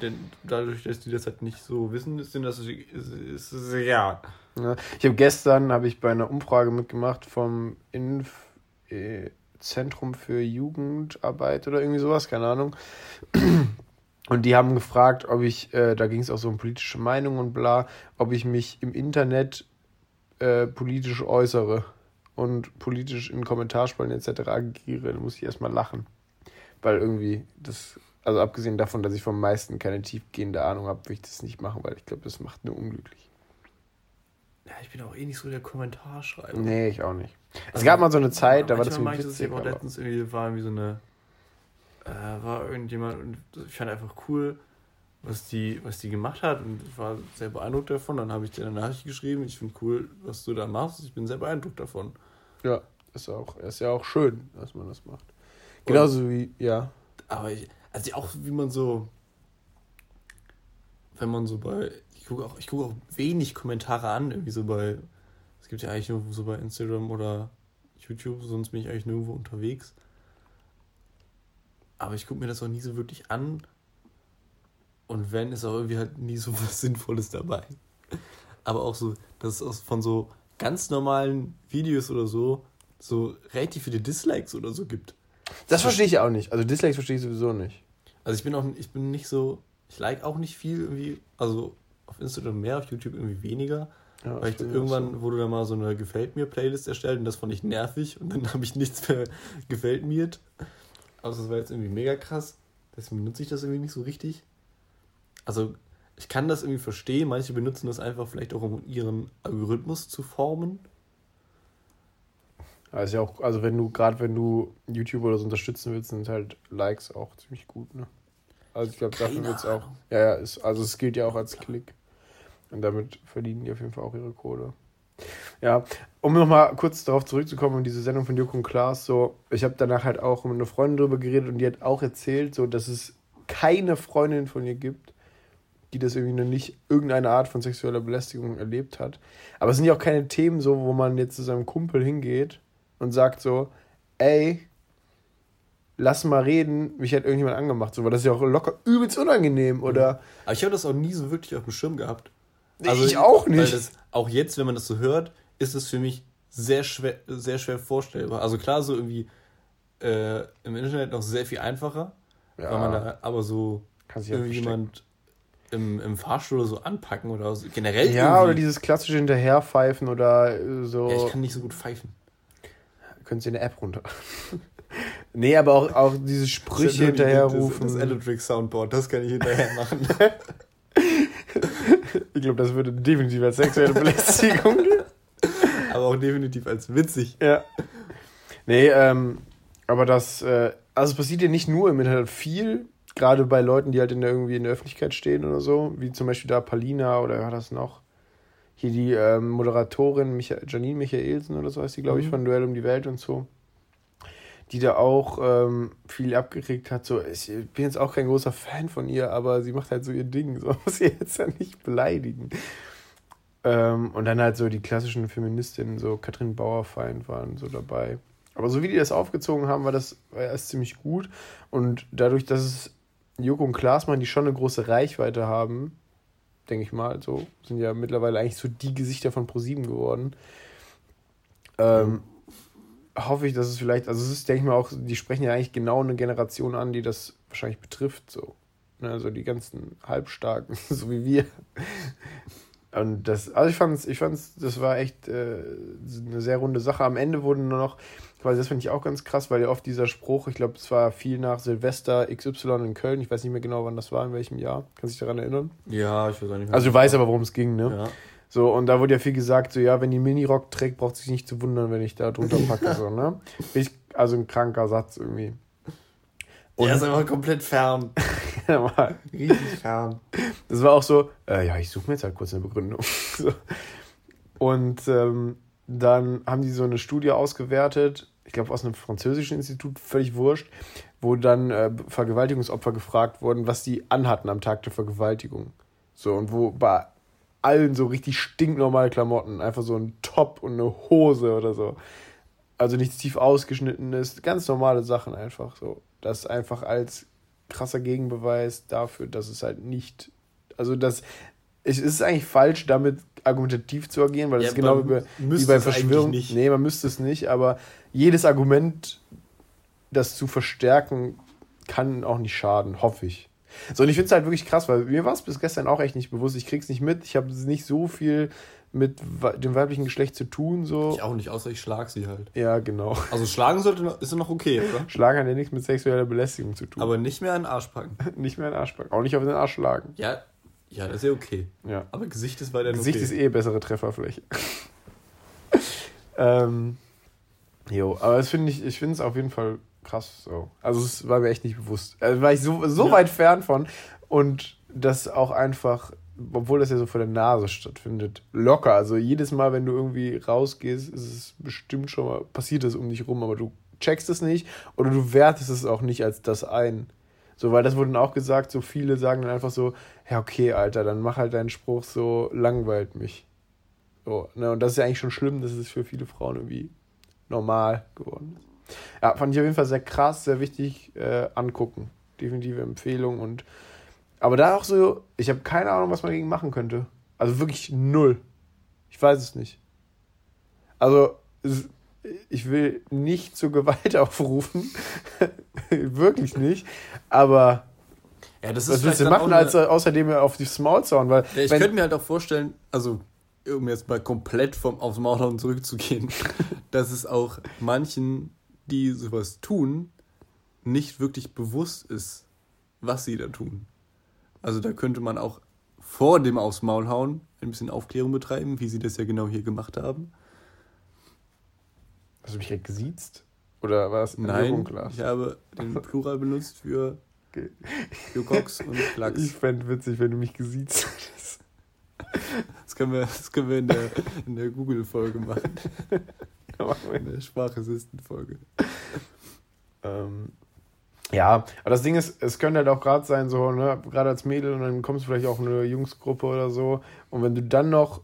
Denn dadurch, dass die das halt nicht so wissen, ist denen das ist, ist, ja. Ja. Ich habe gestern habe ich bei einer Umfrage mitgemacht vom Inf äh, Zentrum für Jugendarbeit oder irgendwie sowas, keine Ahnung. Und die haben gefragt, ob ich, äh, da ging es auch so um politische Meinungen und bla, ob ich mich im Internet äh, politisch äußere und politisch in Kommentarspalten etc. agiere. Da muss ich erstmal lachen. Weil irgendwie das, also abgesehen davon, dass ich vom meisten keine tiefgehende Ahnung habe, will ich das nicht machen, weil ich glaube, das macht nur unglücklich. Ja, ich bin auch eh nicht so der Kommentarschreiber. Nee, ich auch nicht. Es Also, gab mal so eine Zeit, da war das irgendwie ich das, ich witzig, auch aber letztens irgendwie, war irgendwie so eine, äh, war irgendjemand und ich fand einfach cool, was die, was die gemacht hat und ich war sehr beeindruckt davon. Dann habe ich dir eine Nachricht geschrieben, ich finde cool, was du da machst, ich bin sehr beeindruckt davon. Ja, ist auch, ist ja auch schön, dass man das macht. Genauso wie, ja. Aber ich, also auch wie man so, wenn man so bei, ich gucke auch, ich gucke auch wenig Kommentare an, irgendwie so bei, es gibt ja eigentlich nur so bei Instagram oder YouTube, sonst bin ich eigentlich nirgendwo unterwegs. Aber ich gucke mir das auch nie so wirklich an. Und wenn, ist auch irgendwie halt nie so was Sinnvolles dabei. Aber auch so, es aus- von so ganz normalen Videos oder so, so relativ viele Dislikes oder so gibt. Das verstehe ich auch nicht. Also Dislikes verstehe ich sowieso nicht. Also ich bin auch, ich bin nicht so, ich like auch nicht viel irgendwie, also auf Instagram mehr, auf YouTube irgendwie weniger. Ja, weil ich irgendwann auch wurde da mal so eine Gefällt mir Playlist erstellt und das fand ich nervig und dann habe ich nichts mehr gefällt mir. Aber das war jetzt irgendwie mega krass. Deswegen benutze ich das irgendwie nicht so richtig. Also ich kann das irgendwie verstehen. Manche benutzen das einfach vielleicht auch, um ihren Algorithmus zu formen. so. Also, ja auch, also wenn du, gerade wenn du YouTube oder so unterstützen willst, sind halt Likes auch ziemlich gut, ne? Also ich glaube, dafür wird es auch. Ja, ja, ist, also es gilt ja auch als Klick. Und damit verdienen die auf jeden Fall auch ihre Kohle. Ja, um nochmal kurz darauf zurückzukommen, um diese Sendung von Joko und Klaas, so, ich habe danach halt auch mit einer Freundin drüber geredet und die hat auch erzählt, so, dass es keine Freundin von ihr gibt, die das irgendwie noch nicht irgendeine Art von sexueller Belästigung erlebt hat. Aber es sind ja auch keine Themen so, wo man jetzt zu seinem Kumpel hingeht und sagt so, ey, lass mal reden, mich hat irgendjemand angemacht, so, weil das ist ja auch locker übelst unangenehm, oder? Aber ich habe das auch nie so wirklich auf dem Schirm gehabt. ich auch nicht. das, auch jetzt, wenn man das so hört, ist es für mich sehr schwer, sehr schwer vorstellbar. Also klar, so irgendwie äh, im Internet noch sehr viel einfacher, Ja. weil man da aber so Kann im, im Fahrstuhl oder so anpacken oder so. generell Ja, irgendwie. oder dieses klassische Hinterherpfeifen oder äh, so. Ja, ich kann nicht so gut pfeifen. Können Sie eine App runter. nee, aber auch, auch diese Sprüche hinterherrufen. Das, das Electric Soundboard, das kann ich hinterher machen. ich glaube, das würde definitiv als sexuelle Belästigung. aber auch definitiv als witzig. ja. Nee, ähm, aber das, äh, also es passiert ja nicht nur im Internet viel, gerade bei Leuten, die halt in der, irgendwie in der Öffentlichkeit stehen oder so, wie zum Beispiel da Palina oder war das noch? Hier die ähm, Moderatorin Micha Janine Michaelsen oder so heißt die, glaube ich, Mhm. von Duell um die Welt und so. Die da auch ähm, viel abgekriegt hat. So, ich bin jetzt auch kein großer Fan von ihr, aber sie macht halt so ihr Ding. So muss sie jetzt ja nicht beleidigen. Ähm, und dann halt so die klassischen Feministinnen, so Katrin Bauerfeind waren so dabei. Aber so wie die das aufgezogen haben, war das, war das ziemlich gut. Und dadurch, dass es Joko und Klaasmann, die schon eine große Reichweite haben, denke ich mal, so, sind ja mittlerweile eigentlich so die Gesichter von ProSieben geworden. Ähm, hoffe ich, dass es vielleicht, also es ist, denke ich mal auch, die sprechen ja eigentlich genau eine Generation an, die das wahrscheinlich betrifft, so. Ne, also die ganzen Halbstarken, so wie wir. Und das, also ich fand's, ich fand's, das war echt äh, eine sehr runde Sache. Am Ende wurden nur noch, quasi das finde ich auch ganz krass, weil ja oft dieser Spruch, ich glaube, es war viel nach Silvester XY in Köln, ich weiß nicht mehr genau, wann das war, in welchem Jahr. Kannst du dich daran erinnern? Ja, ich weiß auch nicht mehr. Also du weißt aber, worum es ging, ne? Ja. So, und da wurde ja viel gesagt, so, ja, wenn die Minirock trägt, braucht sich nicht zu wundern, wenn ich da drunter packe, so, ne? Also ein kranker Satz irgendwie. Und er ist einfach komplett fern. Ja. Riesig fern. Das war auch so, äh, ja, ich suche mir jetzt halt kurz eine Begründung. so. Und ähm, dann haben die so eine Studie ausgewertet, ich glaube aus einem französischen Institut, völlig wurscht, wo dann äh, Vergewaltigungsopfer gefragt wurden, was die anhatten am Tag der Vergewaltigung. So, und wo bei allen so richtig stinknormale Klamotten, einfach so ein Top und eine Hose oder so. Also nichts tief ausgeschnitten ist, ganz normale Sachen einfach so. Das einfach als krasser Gegenbeweis dafür, dass es halt nicht, also das, es ist eigentlich falsch, damit argumentativ zu agieren, weil das Ja, ist genau wie bei, Verschwörung. nicht. Nee, man müsste es nicht, aber jedes Argument, das zu verstärken, kann auch nicht schaden, hoffe ich. So, und ich finde es halt wirklich krass, weil mir war es bis gestern auch echt nicht bewusst. Ich krieg's nicht mit. Ich habe nicht so viel mit dem weiblichen Geschlecht zu tun. So. Ich auch nicht, außer ich schlag sie halt. Ja, genau. Also schlagen sollte ist noch okay, oder? Schlagen hat ja nichts mit sexueller Belästigung zu tun. Aber nicht mehr an den Arsch packen. nicht mehr in den Arsch packen. Auch nicht auf den Arsch schlagen. Ja, ja, das ist ja okay. Ja. Aber Gesicht ist weiterhin Gesicht okay. ist eh bessere Trefferfläche. ähm, jo, aber das finde ich, ich finde es auf jeden Fall krass so. Also es war mir echt nicht bewusst. Also war ich so, so Ja. weit fern von und das auch einfach, obwohl das ja so vor der Nase stattfindet, locker. Also jedes Mal, wenn du irgendwie rausgehst, ist es bestimmt schon mal, passiert es um dich rum, aber du checkst es nicht oder du wertest es auch nicht als das ein. So, weil das wurde dann auch gesagt, so viele sagen dann einfach so, ja, okay, Alter, dann mach halt deinen Spruch so, langweilt mich. So, ne, und das ist ja eigentlich schon schlimm, dass es für viele Frauen irgendwie normal geworden ist. Ja, fand ich auf jeden Fall sehr krass, sehr wichtig äh, angucken. Definitive Empfehlung und aber da auch so, ich habe keine Ahnung, was man dagegen machen könnte. Also wirklich null. Ich weiß es nicht. Also, ich will nicht zur Gewalt aufrufen. wirklich nicht. Aber Ja, das was ist willst du machen, als eine- außerdem auf die Maul zauen? Weil, Ja, ich wenn- könnte mir halt auch vorstellen, also um jetzt mal komplett vom aufs Maulhauen zurückzugehen, dass es auch manchen, die sowas tun, nicht wirklich bewusst ist, was sie da tun. Also da könnte man auch vor dem aufs Maul hauen ein bisschen Aufklärung betreiben, wie sie das ja genau hier gemacht haben. Hast du mich direkt gesiezt? Oder war es ein Nein, ich habe den Plural benutzt für, Okay. Cox und Ich Klacks. fände witzig, wenn du mich gesiezt hättest. Das können wir, das können wir in der, in der Google-Folge machen, Ja, machen wir. in der Sprachassisten-Folge. Ähm, ja, aber das Ding ist, es könnte halt auch gerade sein, so, ne, gerade als Mädel und dann kommst du vielleicht auch in eine Jungsgruppe oder so. Und wenn du dann noch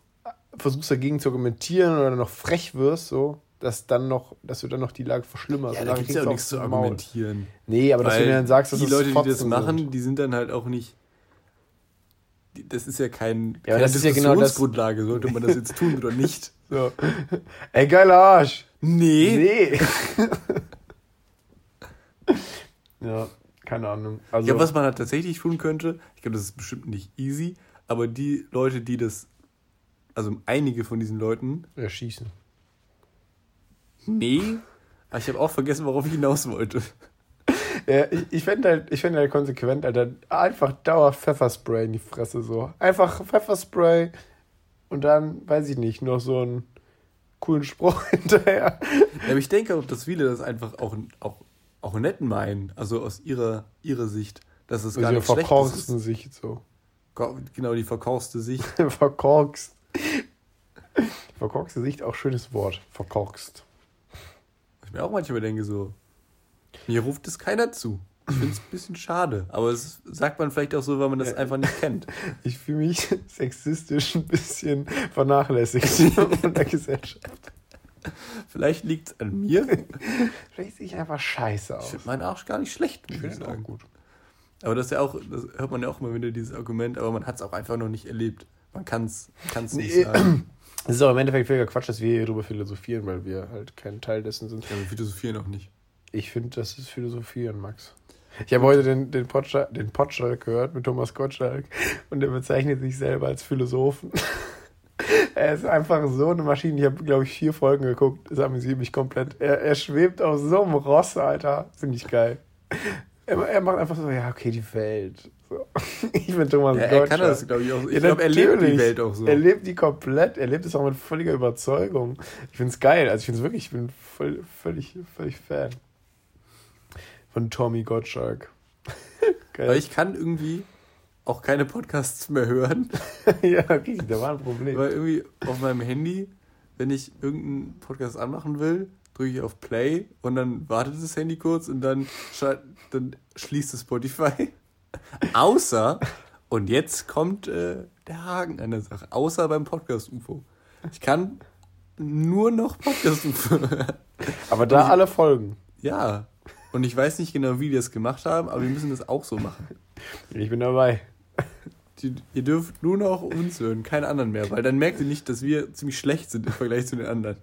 versuchst dagegen zu argumentieren oder noch frech wirst, so, dass dann noch, dass du dann noch die Lage verschlimmerst. Ja, da gibt es ja auch nichts zu argumentieren. Nee, aber dass du Weil mir dann sagst, dass die Leute, die das machen, sind. die sind dann halt auch nicht. Das ist ja kein Ja, aber das ist ja genau das- Diskussionsgrundlage. Sollte man das jetzt tun oder nicht? So. Ey, geiler Arsch! Nee. Nee! ja, keine Ahnung. Also, Ja, was man halt tatsächlich tun könnte, ich glaube, das ist bestimmt nicht easy, aber die Leute, die das, also einige von diesen Leuten, erschießen. Nee, aber ich habe auch vergessen, worauf ich hinaus wollte. Ja, ich, ich fände halt, ich fänd halt konsequent, Alter. Einfach dauer Pfefferspray in die Fresse so. Einfach Pfefferspray und dann, weiß ich nicht, noch so einen coolen Spruch hinterher. Ja, aber ich denke auch, dass viele das einfach auch, auch, auch nett meinen, also aus ihrer, ihrer Sicht, dass es gar Also nicht schlecht verkorksten ist. sich so. Ko- Genau, die verkorkste Sicht. Verkorkst. Verkorkste Sicht, auch schönes Wort. Verkorkst. Ich mir auch manchmal denke so, mir ruft es keiner zu. Ich finde es ein bisschen schade, aber es sagt man vielleicht auch so, weil man das einfach nicht kennt. Ich fühle mich sexistisch ein bisschen vernachlässigt von der Gesellschaft. Vielleicht liegt es an mir. Vielleicht sehe ich einfach scheiße Ich aus. finde meinen Arsch gar nicht schlecht, Ich ich finde auch gut. Aber das ist ja auch, das hört man ja auch immer wieder, dieses Argument, aber man hat es auch einfach noch nicht erlebt. Man kann es nicht Nee. sagen. Es ist auch im Endeffekt völliger Quatsch, dass wir hier drüber philosophieren, weil wir halt kein Teil dessen sind. Ja, wir philosophieren auch nicht. Ich finde, das ist Philosophieren, Max. Ich habe heute den, den, Potschalk, den Potschalk gehört mit Thomas Gottschalk und er bezeichnet sich selber als Philosophen. er ist einfach so eine Maschine. Ich habe, glaube ich, vier Folgen geguckt. Das amüsiert mich komplett. Er, er schwebt auf so einem Ross, Alter. Finde ich geil. Er, er macht einfach so, ja, okay, die Welt. So. Ich bin Thomas Ja, Gottschalk. er kann das, glaube ich, auch so. Ich Ja, glaube, er lebt die. Welt auch so. Er lebt die komplett, er lebt es auch mit völliger Überzeugung. Ich finde es geil, also ich finde es wirklich, ich bin voll, völlig, völlig Fan von Tommy Gottschalk. Aber geil. ich kann irgendwie auch keine Podcasts mehr hören, ja, okay, da war ein Problem. weil irgendwie auf meinem Handy, wenn ich irgendeinen Podcast anmachen will, drücke ich auf Play und dann wartet das Handy kurz und dann, dann schließt es Spotify. Außer, und jetzt kommt äh, der Haken an der Sache, außer beim Podcast-UFO. Ich kann nur noch Podcast-UFO hören. Aber da alle Folgen. Ja. Und ich weiß nicht genau, wie die das gemacht haben, aber wir müssen das auch so machen. Ich bin dabei. Die, ihr dürft nur noch uns hören, keinen anderen mehr, weil dann merkt ihr nicht, dass wir ziemlich schlecht sind im Vergleich zu den anderen.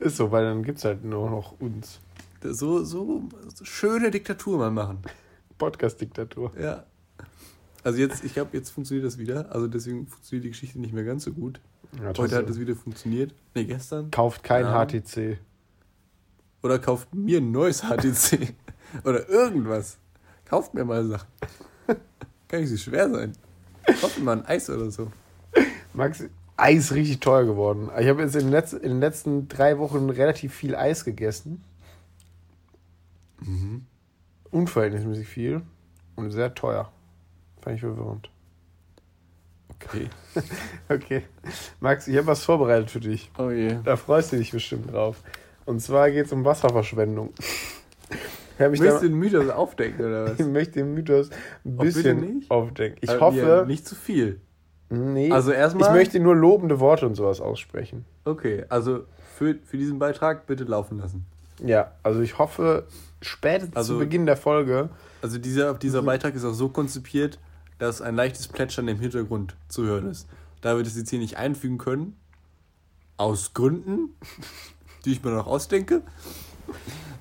Ist so, weil dann gibt es halt nur noch uns. So, so, so schöne Diktatur mal machen. Podcast-Diktatur. Ja. Also jetzt, ich glaube, jetzt funktioniert das wieder. Also deswegen funktioniert die Geschichte nicht mehr ganz so gut. Ja, Heute hat es wieder funktioniert. Nee, gestern. Kauft kein Ja. HTC. Oder kauft mir ein neues HTC. Oder irgendwas. Kauft mir mal Sachen. Kann nicht so schwer sein. Kauft mir mal ein Eis oder so. Max, Eis ist richtig teuer geworden. Ich habe jetzt in den, letzten, in den letzten drei Wochen relativ viel Eis gegessen. Unverhältnismäßig viel und sehr teuer. Fand ich verwirrend. Okay. Okay. Max, ich habe was vorbereitet für dich. Oh je. Da freust du dich bestimmt drauf. Und zwar geht es um Wasserverschwendung. Da, du den Mythos aufdecken oder was? ich möchte den Mythos ein bisschen aufdecken. Ich Aber hoffe, ja, nicht zu viel. nee, Also erstmal- ich möchte nur lobende Worte und sowas aussprechen. Okay, also für, für diesen Beitrag bitte laufen lassen. Ja, also ich hoffe, spätestens Also- zu Beginn der Folge, Also dieser, Mhm. dieser Beitrag ist auch so konzipiert, dass ein leichtes Plätschern im Hintergrund zu hören ist. Da wir das jetzt hier nicht einfügen können, aus Gründen, die ich mir noch ausdenke,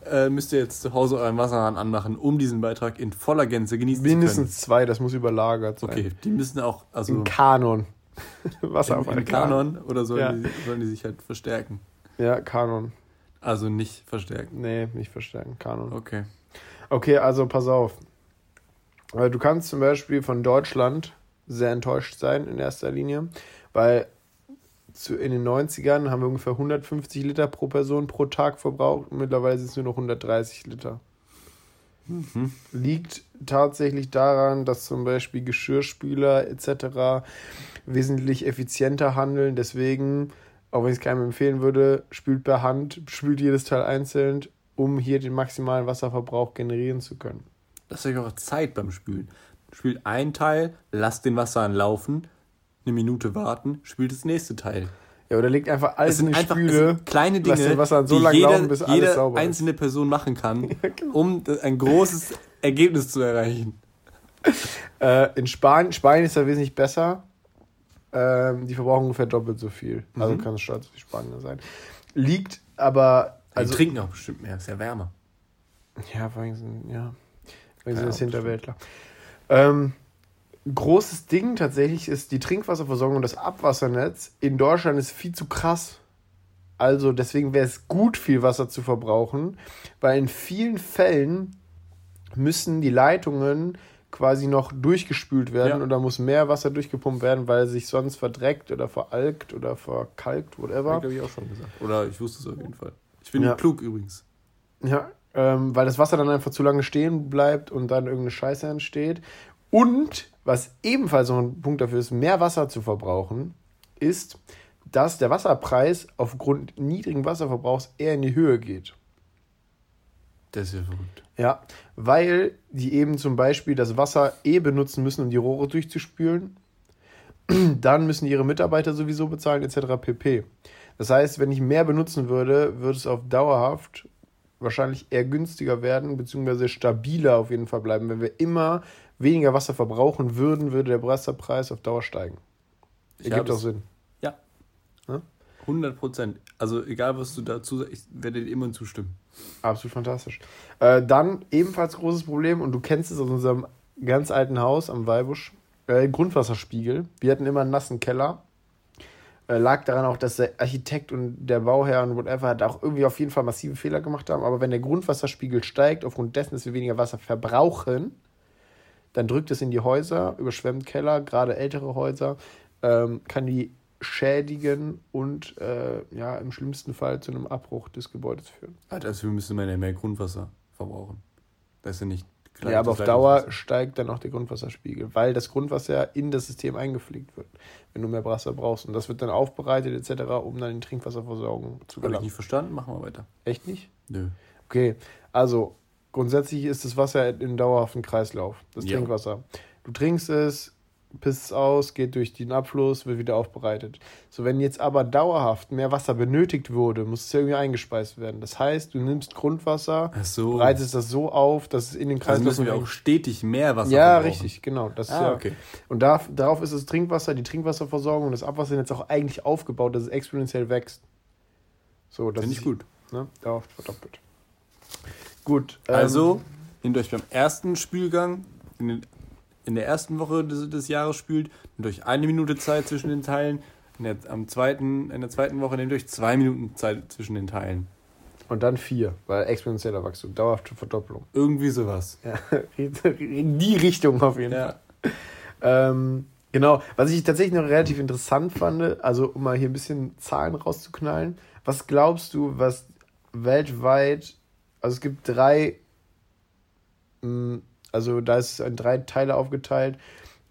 äh, müsst ihr jetzt zu Hause euren Wasserhahn anmachen, um diesen Beitrag in voller Gänze genießen mindestens zwei, das muss überlagert zu sein. können. Okay, die müssen auch, also Im Kanon. Wasser im, auf im einem Kanon oder sollen, Ja. die, sollen die sich halt verstärken? Ja, Kanon. Also nicht verstärken. Nee, nicht verstärken, Kanon. Okay. Okay, also pass auf. Äh, Du kannst zum Beispiel von Deutschland sehr enttäuscht sein in erster Linie, weil zu, in den 90ern haben wir ungefähr 150 Liter pro Person pro Tag verbraucht und mittlerweile sind es nur noch 130 Liter. Mhm. Liegt tatsächlich daran, dass zum Beispiel Geschirrspüler etc. wesentlich effizienter handeln. Deswegen, auch wenn ich es keinem empfehlen würde, spült per Hand, spült jedes Teil einzeln, um hier den maximalen Wasserverbrauch generieren zu können. Lasst euch auch Zeit beim Spülen. Spült ein Teil, lasst den Wasserhahn laufen, eine Minute warten, spült das nächste Teil. Ja, oder legt einfach alles Es in die einfach Spüle. kleine lass Dinge, den Wasserhahn so lange jeder, laufen, bis alles jede sauber ist. einzelne Person machen kann, genau. um das- ein großes Ergebnis zu erreichen. Äh, in Spanien, Spanien ist da wesentlich besser. Ähm, die verbrauchen ungefähr doppelt so viel. Also Mhm. kann es stolz wie Spanier sein. Liegt aber. Also Also, trinken auch bestimmt mehr, ist ja wärmer. ja, vor allem sind, ja. Allem sind das Hinterwäldler. Ähm, großes Ding tatsächlich ist die Trinkwasserversorgung und das Abwassernetz in Deutschland ist viel zu krass. Also deswegen wäre es gut, viel Wasser zu verbrauchen, weil in vielen Fällen müssen die Leitungen quasi noch durchgespült werden Ja. oder muss mehr Wasser durchgepumpt werden, weil sich sonst verdreckt oder veralkt oder verkalkt, whatever. glaube ich, auch schon gesagt. Oder ich wusste es auf jeden Fall. Ich bin Ja. klug übrigens. Ja, ähm, weil das Wasser dann einfach zu lange stehen bleibt und dann irgendeine Scheiße entsteht. Und was ebenfalls noch ein Punkt dafür ist, mehr Wasser zu verbrauchen, ist, dass der Wasserpreis aufgrund niedrigen Wasserverbrauchs eher in die Höhe geht. Das ist ja verrückt. Ja, weil die eben zum Beispiel das Wasser eh benutzen müssen, um die Rohre durchzuspülen. Dann müssen ihre Mitarbeiter sowieso bezahlen, etc. pp. Das heißt, wenn ich mehr benutzen würde, würde es auf dauerhaft wahrscheinlich eher günstiger werden, beziehungsweise stabiler auf jeden Fall bleiben. Wenn wir immer weniger Wasser verbrauchen würden, würde der Wasserpreis auf Dauer steigen. Ergibt habe auch Sinn. Ja. Ja? 100 Prozent. Also egal, was du dazu sagst, ich werde dir immer zustimmen. Absolut fantastisch. Äh, dann ebenfalls großes Problem, und du kennst es aus unserem ganz alten Haus am Weilbusch, äh, Grundwasserspiegel. Wir hatten immer einen nassen Keller. Äh, lag daran auch, dass der Architekt und der Bauherr und whatever hat auch irgendwie auf jeden Fall massive Fehler gemacht haben. Aber wenn der Grundwasserspiegel steigt, aufgrund dessen, dass wir weniger Wasser verbrauchen, dann drückt es in die Häuser, überschwemmt Keller, gerade ältere Häuser, ähm, kann die schädigen und äh, ja, im schlimmsten Fall zu einem Abbruch des Gebäudes führen. Also wir müssen mehr, mehr Grundwasser verbrauchen. Das ist ja nicht klar. ja, aber auf Dauer steigt dann auch der Grundwasserspiegel, weil das Grundwasser in das System eingepflegt wird, wenn du mehr Wasser brauchst. Und das wird dann aufbereitet etc., um dann in die Trinkwasserversorgung zu Habe ich gelangen. nicht verstanden? Machen wir weiter. Echt nicht? Nö. Okay, also grundsätzlich ist das Wasser in dauerhaften Kreislauf, das Ja. Trinkwasser. Du trinkst es, pisst es aus, geht durch den Abfluss, wird wieder aufbereitet. So, wenn jetzt aber dauerhaft mehr Wasser benötigt wurde, muss es ja irgendwie eingespeist werden. Das heißt, du nimmst Grundwasser, so. bereitest das so auf, dass es in den also Kreislauf müssen wir auch stetig mehr Wasser Ja, verbrauchen. richtig, genau. Das Ah, ja, okay. Und da, darauf ist das Trinkwasser, die Trinkwasserversorgung und das Abwasser jetzt auch eigentlich aufgebaut, dass es exponentiell wächst. So, das Finde ich gut. Ne? Dauerhaft verdoppelt. Gut. ähm, Also, nehmt euch beim ersten Spülgang, in, den, in der ersten Woche des, des Jahres spült, nehmt euch eine Minute Zeit zwischen den Teilen. In der, am zweiten, in der zweiten Woche nehmt euch zwei Minuten Zeit zwischen den Teilen. Und dann vier, weil exponentieller Wachstum, dauerhafte Verdopplung. Irgendwie sowas. Ja, in die Richtung auf jeden Fall. Ja. Ähm, genau, was ich tatsächlich noch relativ interessant fand, also um mal hier ein bisschen Zahlen rauszuknallen, was glaubst du, was weltweit, also es gibt drei, mh, also da ist es in drei Teile aufgeteilt,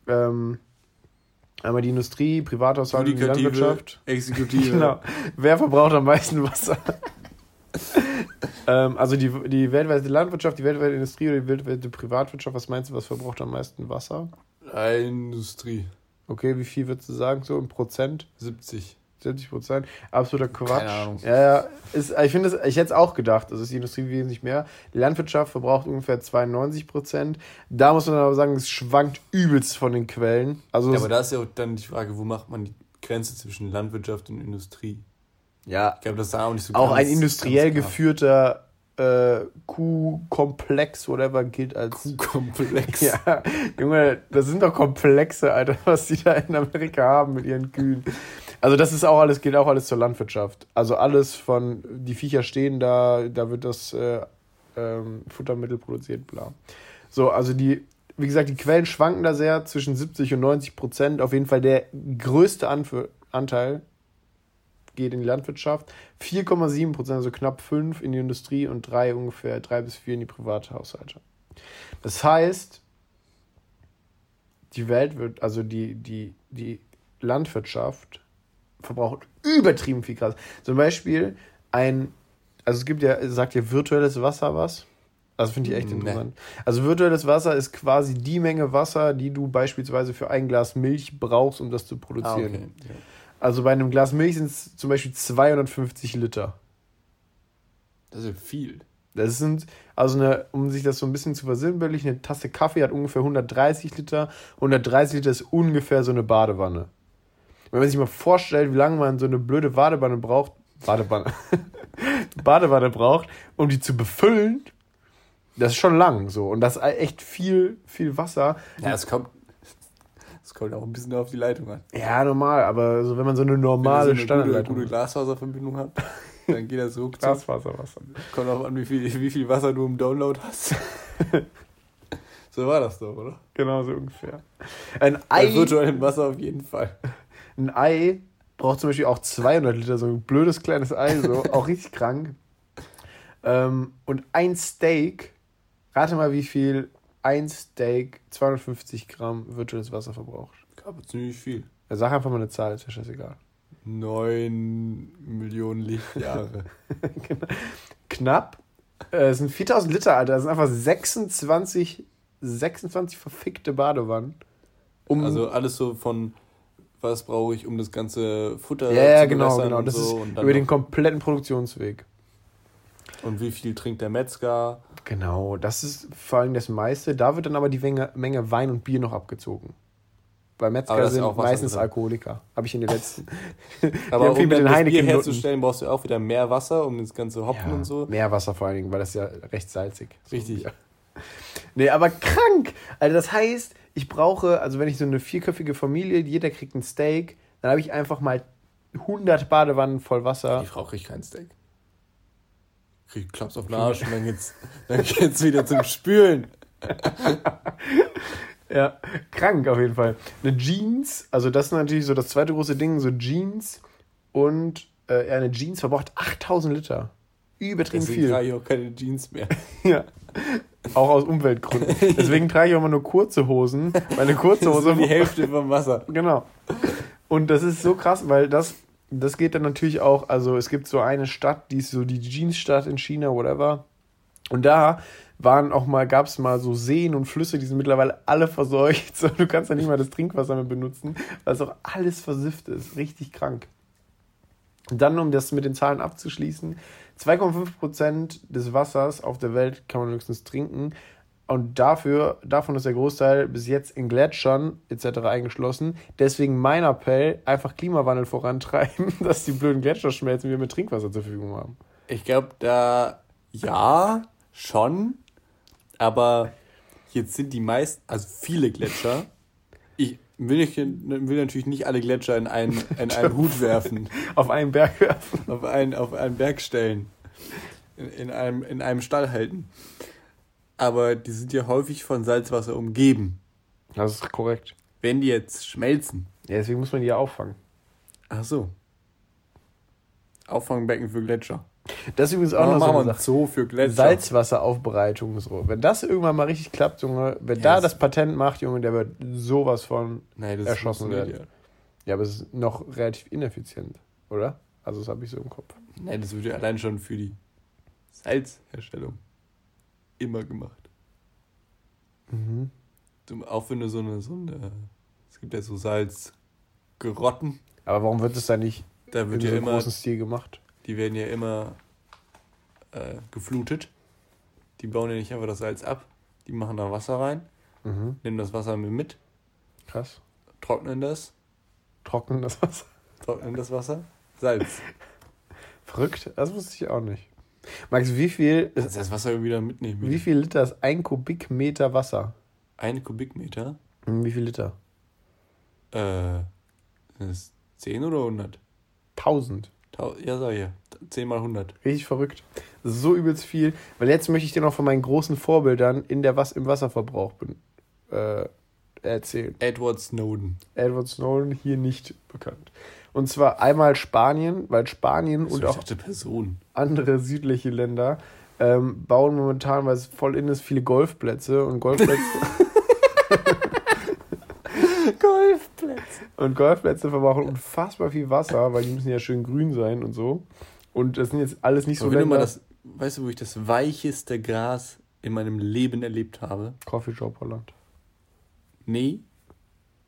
ähm, einmal die Industrie, Privathaushalt und die Landwirtschaft. Exekutive. Genau. Wer verbraucht am meisten Wasser? ähm, also die, die weltweite Landwirtschaft, die weltweite Industrie oder die weltweite Privatwirtschaft, was meinst du, was verbraucht am meisten Wasser? Industrie. Okay, wie viel würdest du sagen, so im Prozent? 70. 70 Prozent? Absoluter Quatsch. Keine Ahnung. Ja, ja. Ist, ich finde, es- ich hätte es auch gedacht, das ist die Industrie wesentlich mehr. Die Landwirtschaft verbraucht ungefähr 92 Prozent. Da muss man aber sagen, es schwankt übelst von den Quellen. Also, Ja, aber da ist ja auch dann die Frage, wo macht man die Grenze zwischen Landwirtschaft und Industrie? ja, Ich glaube, das ist da auch nicht so auch ganz- ein industriell geführter äh, Kuhkomplex, whatever, gilt als. Kuhkomplex. Ja, Junge, das sind doch Komplexe, Alter, was die da in Amerika haben mit ihren Kühen. Also das ist auch alles, gilt auch alles zur Landwirtschaft. Also alles von, die Viecher stehen da, da wird das äh, ähm, Futtermittel produziert, bla. So, also die, wie gesagt, die Quellen schwanken da sehr zwischen 70 und 90 Prozent. Auf jeden Fall der größte Anf Anteil geht in die Landwirtschaft. 4,7 Prozent, also knapp 5 in die Industrie und 3 ungefähr, 3 bis 4 in die Privathaushalte. Das heißt, die Welt wird, also die, die, die Landwirtschaft verbraucht übertrieben viel Gas. Zum Beispiel ein, also es gibt ja, sagt ja virtuelles Wasser was. Also finde ich echt Nee. interessant. Also virtuelles Wasser ist quasi die Menge Wasser, die du beispielsweise für ein Glas Milch brauchst, um das zu Ah, produzieren. okay. Ja. Also bei einem Glas Milch sind es zum Beispiel 250 Liter. Das ist viel. Das sind, also eine, um sich das so ein bisschen zu versinnbildlichen, eine Tasse Kaffee hat ungefähr 130 Liter. 130 Liter ist ungefähr so eine Badewanne. Wenn man sich mal vorstellt, wie lange man so eine blöde Badewanne braucht, Badewanne, Badewanne braucht, um die zu befüllen, das ist schon lang so. Und das ist echt viel, viel Wasser. Ja, es kommt, es kommt auch ein bisschen auf die Leitung an. Ja, normal, aber so, wenn man so eine normale Wenn ihr so eine gute, Standardleitung gute Glasfaserverbindung habt, dann geht das ruckzuck. Glasfaserwasser. Kommt auch an, wie viel, wie viel Wasser du im Download hast. so war das doch, oder? Genau so ungefähr. Ein Bei Ei, virtuellem Wasser auf jeden Fall. Ein Ei braucht zum Beispiel auch 200 Liter, so ein blödes kleines Ei, so, auch richtig krank. Ähm, und ein Steak, rate mal, wie viel ein Steak 250 Gramm virtuelles Wasser verbraucht. Aber ziemlich viel. Ja, sag einfach mal eine Zahl, ist ja scheißegal. 9 Millionen Lichtjahre. Knapp. Äh, Es sind 4000 Liter, Alter. Das sind einfach 26, 26 verfickte Badewannen. Um, Also alles so von, was brauche ich, um das ganze Futter ja, ja, zu genau, genau. und Das so. ist über den kompletten Produktionsweg. und wie viel trinkt der Metzger? Genau, das ist vor allem das meiste. Da wird dann aber die Menge, Menge Wein und Bier noch abgezogen. Weil Metzger ist sind auch Wasser meistens drin. Alkoholiker. Habe ich in den letzten. Aber um mit den das Bier herzustellen, brauchst du auch wieder mehr Wasser, um das ganze Hoppen Ja, und so. Meerwasser vor allen Dingen, weil das ja recht salzig. Richtig. Nee, aber krank! Also das heißt, ich brauche, also wenn ich so eine vierköpfige Familie, jeder kriegt ein Steak, dann habe ich einfach mal 100 Badewannen voll Wasser. Die Frau kriegt kein Steak. Kriegt Klaps auf den Arsch und dann geht's, dann geht's wieder zum Spülen. Ja, krank auf jeden Fall. Eine Jeans, also das ist natürlich so das zweite große Ding, so Jeans und äh, ja, eine Jeans verbraucht 8000 Liter. Übertrieben Deswegen viel. ich auch keine Jeans mehr. Ja. Auch aus Umweltgründen. Deswegen trage ich auch immer nur kurze Hosen. Meine kurze Das ist Hose. nur die Hälfte vom Wasser. Genau. Und das ist so krass, weil das, das geht dann natürlich auch, also es gibt so eine Stadt, die ist so die Jeansstadt in China, whatever. Und da waren auch mal, gab es mal so Seen und Flüsse, die sind mittlerweile alle verseucht. So, du kannst ja nicht mal das Trinkwasser mehr benutzen, weil es auch alles versifft ist. Richtig krank. Und dann, um das mit den Zahlen abzuschließen, 2,5% des Wassers auf der Welt kann man höchstens trinken. Und dafür, davon ist der Großteil bis jetzt in Gletschern etc. eingeschlossen. Deswegen mein Appell, einfach Klimawandel vorantreiben, dass die blöden Gletscher schmelzen und wir mit Trinkwasser zur Verfügung haben. Ich glaube, da ja, schon. Aber jetzt sind die meisten, also viele Gletscher. Ich will, nicht, will natürlich nicht alle Gletscher in einen, in einen Hut werfen. Auf einen Berg werfen. auf einen, auf einen Berg stellen. In, in, einem, in einem Stall halten. Aber die sind ja häufig von Salzwasser umgeben. Das ist korrekt. Wenn die jetzt schmelzen. Ja, deswegen muss man die ja auffangen. Ach so. Auffangbecken für Gletscher. Das ist übrigens auch Aber noch so wir eine Sache. Zoo für Gletscher. Salzwasseraufbereitung so. Wenn das irgendwann mal richtig klappt, Junge, wer Ja, da das- Patent macht, Junge, der wird sowas von das erschossen werden. Ja, aber es ist noch relativ ineffizient, oder? Also das habe ich so im Kopf. Ja. Nein, das wird ja allein schon für die Salzherstellung immer gemacht. Mhm. Auch wenn du so eine, so eine, es gibt ja so Salzgerotten, Aber warum wird es dann nicht da in wird so ja einem immer, großen Stil gemacht? Die werden ja immer äh, geflutet. Die bauen ja nicht einfach das Salz ab, die machen da Wasser rein, Mhm. nehmen das Wasser mit, Krass. trocknen das, Trocknen das Wasser. trocknen das Wasser, Salz. Verrückt, das wusste ich auch nicht. Max, wie viel, Kannst das Wasser wieder mitnehmen. wie viel Liter ist ein Kubikmeter Wasser? Eine Kubikmeter? Hm, Wie viel Liter? Äh, sind es 10 oder 100? 1000. Ja, sag ich ja. 10 mal 100. Richtig verrückt. So übelst viel. Weil jetzt möchte ich dir noch von meinen großen Vorbildern in der Was im Wasserverbrauch bin, äh, erzählen. Edward Snowden. Edward Snowden hier nicht bekannt. Und zwar einmal Spanien, weil Spanien und auch Person. andere südliche Länder ähm, bauen momentan, weil es voll in ist, viele Golfplätze und Golfplätze. Und Golfplätze verbrauchen unfassbar viel Wasser, weil die müssen ja schön grün sein und so. Und das sind jetzt alles nicht so So, Länder. das, weißt du, wo ich das weicheste Gras in meinem Leben erlebt habe? Coffeeshop Holland. Nee.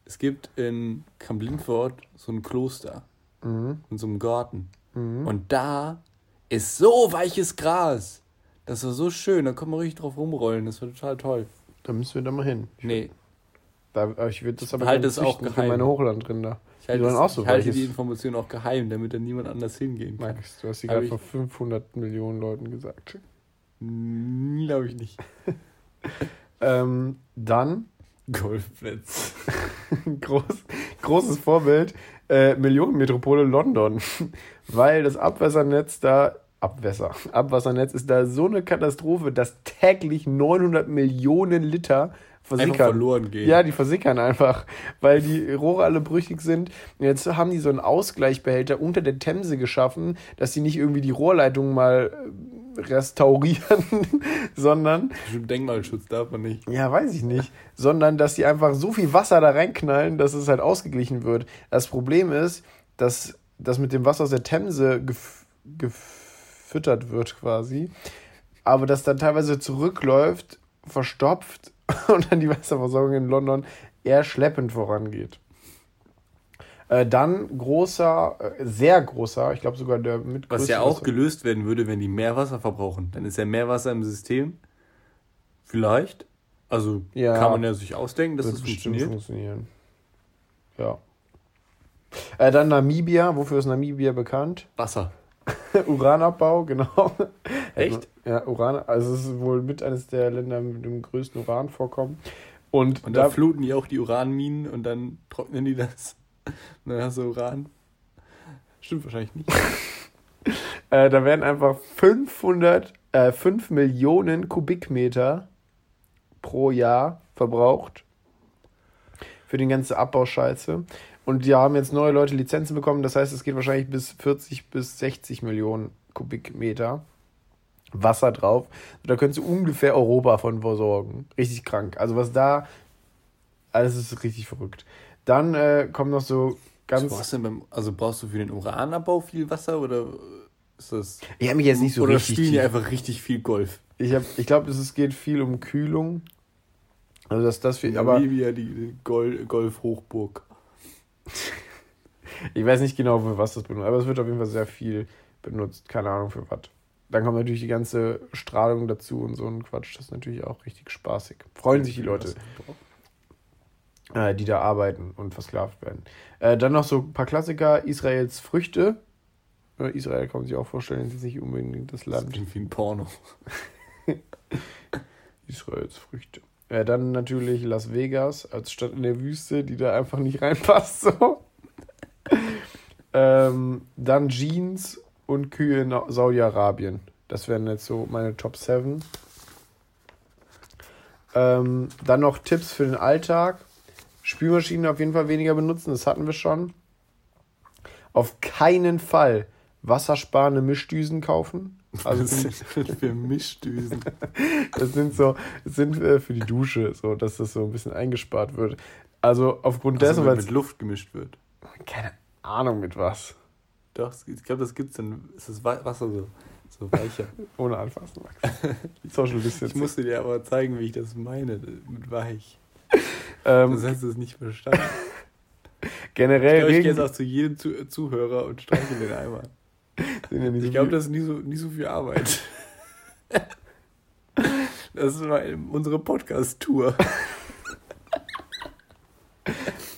Es gibt in Kamp-Lindfort so ein Kloster Mhm. in so einem Garten. Mhm. Und da ist so weiches Gras. Das war so schön, da kann man richtig drauf rumrollen. Das war total toll. Da müssen wir da mal hin. Nee, Da, ich würde das aber Halte es auch für geheim. meine Hochlandrinder. ich halte, es- auch so ich halte die Information auch geheim, damit da niemand anders hingehen kann. Max, du hast Hab gerade vor 500 Millionen Leuten gesagt. Glaube ich nicht. Ähm, dann Golfplätze. groß, großes Vorbild, äh, Millionenmetropole London. Weil das Abwassernetz da, Abwässer, Abwassernetz ist da so eine Katastrophe, dass täglich 900 Millionen Liter versickern. Einfach verloren gehen. Ja, die versickern einfach, weil die Rohre alle brüchig sind. Und jetzt haben die so einen Ausgleichsbehälter unter der Themse geschaffen, dass die nicht irgendwie die Rohrleitungen mal äh, restaurieren, sondern Bestimmt Denkmalschutz darf man nicht. ja, weiß ich nicht. Sondern, dass die einfach so viel Wasser da reinknallen, dass es halt ausgeglichen wird. Das Problem ist, dass das mit dem Wasser aus der Themse gef gefüttert wird quasi, aber das dann teilweise zurückläuft, verstopft und dann die Wasserversorgung in London eher schleppend vorangeht. Äh, dann großer, äh, sehr großer, ich glaube sogar der mit Was ja auch Wasser- gelöst werden würde, wenn die mehr Wasser verbrauchen. Dann ist ja mehr Wasser im System. Vielleicht. Also Ja. kann man ja sich ausdenken, dass wird das funktioniert. funktionieren. Ja. Äh, dann Namibia. Wofür ist Namibia bekannt? Wasser. Uranabbau, genau. Echt? Ja, Uran. Also es ist wohl mit eines der Länder mit dem größten Uranvorkommen. Und, Und da da, fluten die auch die Uranminen und dann trocknen die das. Und dann hast du Uran. Stimmt wahrscheinlich nicht. äh, da werden einfach 500, äh, 5 Millionen Kubikmeter pro Jahr verbraucht für den ganzen Abbauscheiße. Und die haben jetzt neue Leute Lizenzen bekommen. Das heißt, es geht wahrscheinlich bis 40 bis 60 Millionen Kubikmeter Wasser drauf. Da könntest du ungefähr Europa von versorgen. Richtig krank. Also was da, alles ist richtig verrückt. Dann äh, kommen noch so ganz... Was brauchst du beim, also brauchst du für den Uranabbau viel Wasser oder ist das. Ich habe mich jetzt nicht so oder richtig... spielen die einfach richtig viel Golf? Ich, hab, ich glaube, es geht viel um Kühlung. Also, dass das viel... Aber Namibia, die die Gol Golf-Hochburg. ich weiß nicht genau, für was das benutzt. Aber es wird auf jeden Fall sehr viel benutzt. Keine Ahnung für was. Dann kommt natürlich die ganze Strahlung dazu und so ein Quatsch. Das ist natürlich auch richtig spaßig. Freuen sich die Leute. äh, die da arbeiten und versklavt werden. Äh, dann noch so ein paar Klassiker. Israels Früchte. Äh, Israel kann man sich auch vorstellen, ist jetzt nicht unbedingt das Das Land. klingt wie ein Porno. Israels Früchte. Äh, dann natürlich Las Vegas als Stadt in der Wüste, die da einfach nicht reinpasst. So. ähm, dann Jeans und Kühe in Saudi-Arabien. Das wären jetzt so meine Top 7. Ähm, dann noch Tipps für den Alltag. Spülmaschinen auf jeden Fall weniger benutzen, das hatten wir schon. Auf keinen Fall wassersparende Mischdüsen kaufen. Also Was sind das für Mischdüsen? das sind so, das sind äh, für die Dusche, so, dass das so ein bisschen eingespart wird. Also aufgrund Also dessen, weil mit Luft gemischt wird. keine Ahnung mit was. Doch, ich glaube, das gibt's dann. Ist das Wa- Wasser so, so weicher. Ohne anfassen, Max. Social Ich Distancing. musste dir aber zeigen, wie ich das meine mit weich. Ähm, Das hast du es nicht verstanden. generell Ich ich gehe jetzt auch zu jedem zu Zuhörer und streiche den einmal. Ja nicht so Ich glaube, das ist nie so, nie so viel Arbeit. Das ist mal unsere Podcast-Tour.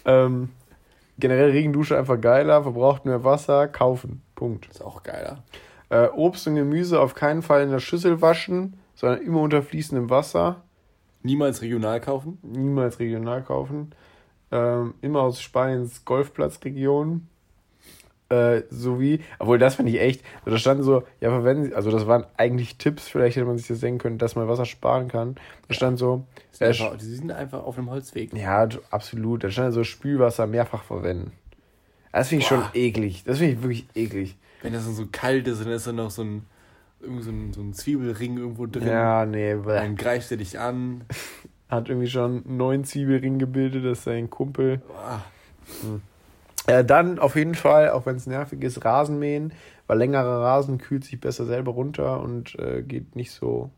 ähm, generell Regendusche einfach geiler, verbraucht mehr Wasser, kaufen. Punkt. Ist auch geiler. Äh, Obst und Gemüse auf keinen Fall in der Schüssel waschen, sondern immer unter fließendem Wasser. Niemals regional kaufen. Niemals regional kaufen. Ähm, immer aus Spaniens Golfplatzregion. Äh, sowie, obwohl das fand ich echt, so, da stand so, ja, verwenden Sie, also das waren eigentlich Tipps, vielleicht hätte man sich das denken können, dass man Wasser sparen kann. Da stand so, Die sind, äh, einfach, die sind einfach auf einem Holzweg. ja, absolut, da stand so Spülwasser mehrfach verwenden. Das finde ich schon Boah. eklig, das finde ich wirklich eklig. Wenn das dann so kalt ist und dann ist dann noch so ein, irgendwie so ein, so ein Zwiebelring irgendwo drin. Ja, nee, bäh. Dann greift er dich an. hat irgendwie schon einen neuen Zwiebelring gebildet, das ist sein Kumpel. Boah. Äh, dann auf jeden Fall, auch wenn es nervig ist, Rasenmähen, weil längerer Rasen kühlt sich besser selber runter und äh, geht nicht so,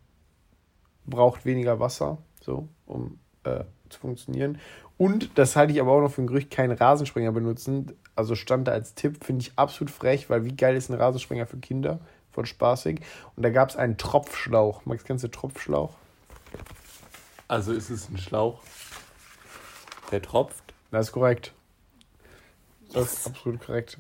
braucht weniger Wasser, so, um äh, zu funktionieren. Und, das halte ich aber auch noch für ein Gerücht, keinen Rasensprenger benutzen. Also stand da als Tipp, finde ich absolut frech, weil wie geil ist ein Rasensprenger für Kinder? Voll spaßig. Und da gab es einen Tropfschlauch. Max, kennst du Tropfschlauch? Also ist es ein Schlauch, der tropft. Das ist korrekt. Das ist absolut korrekt.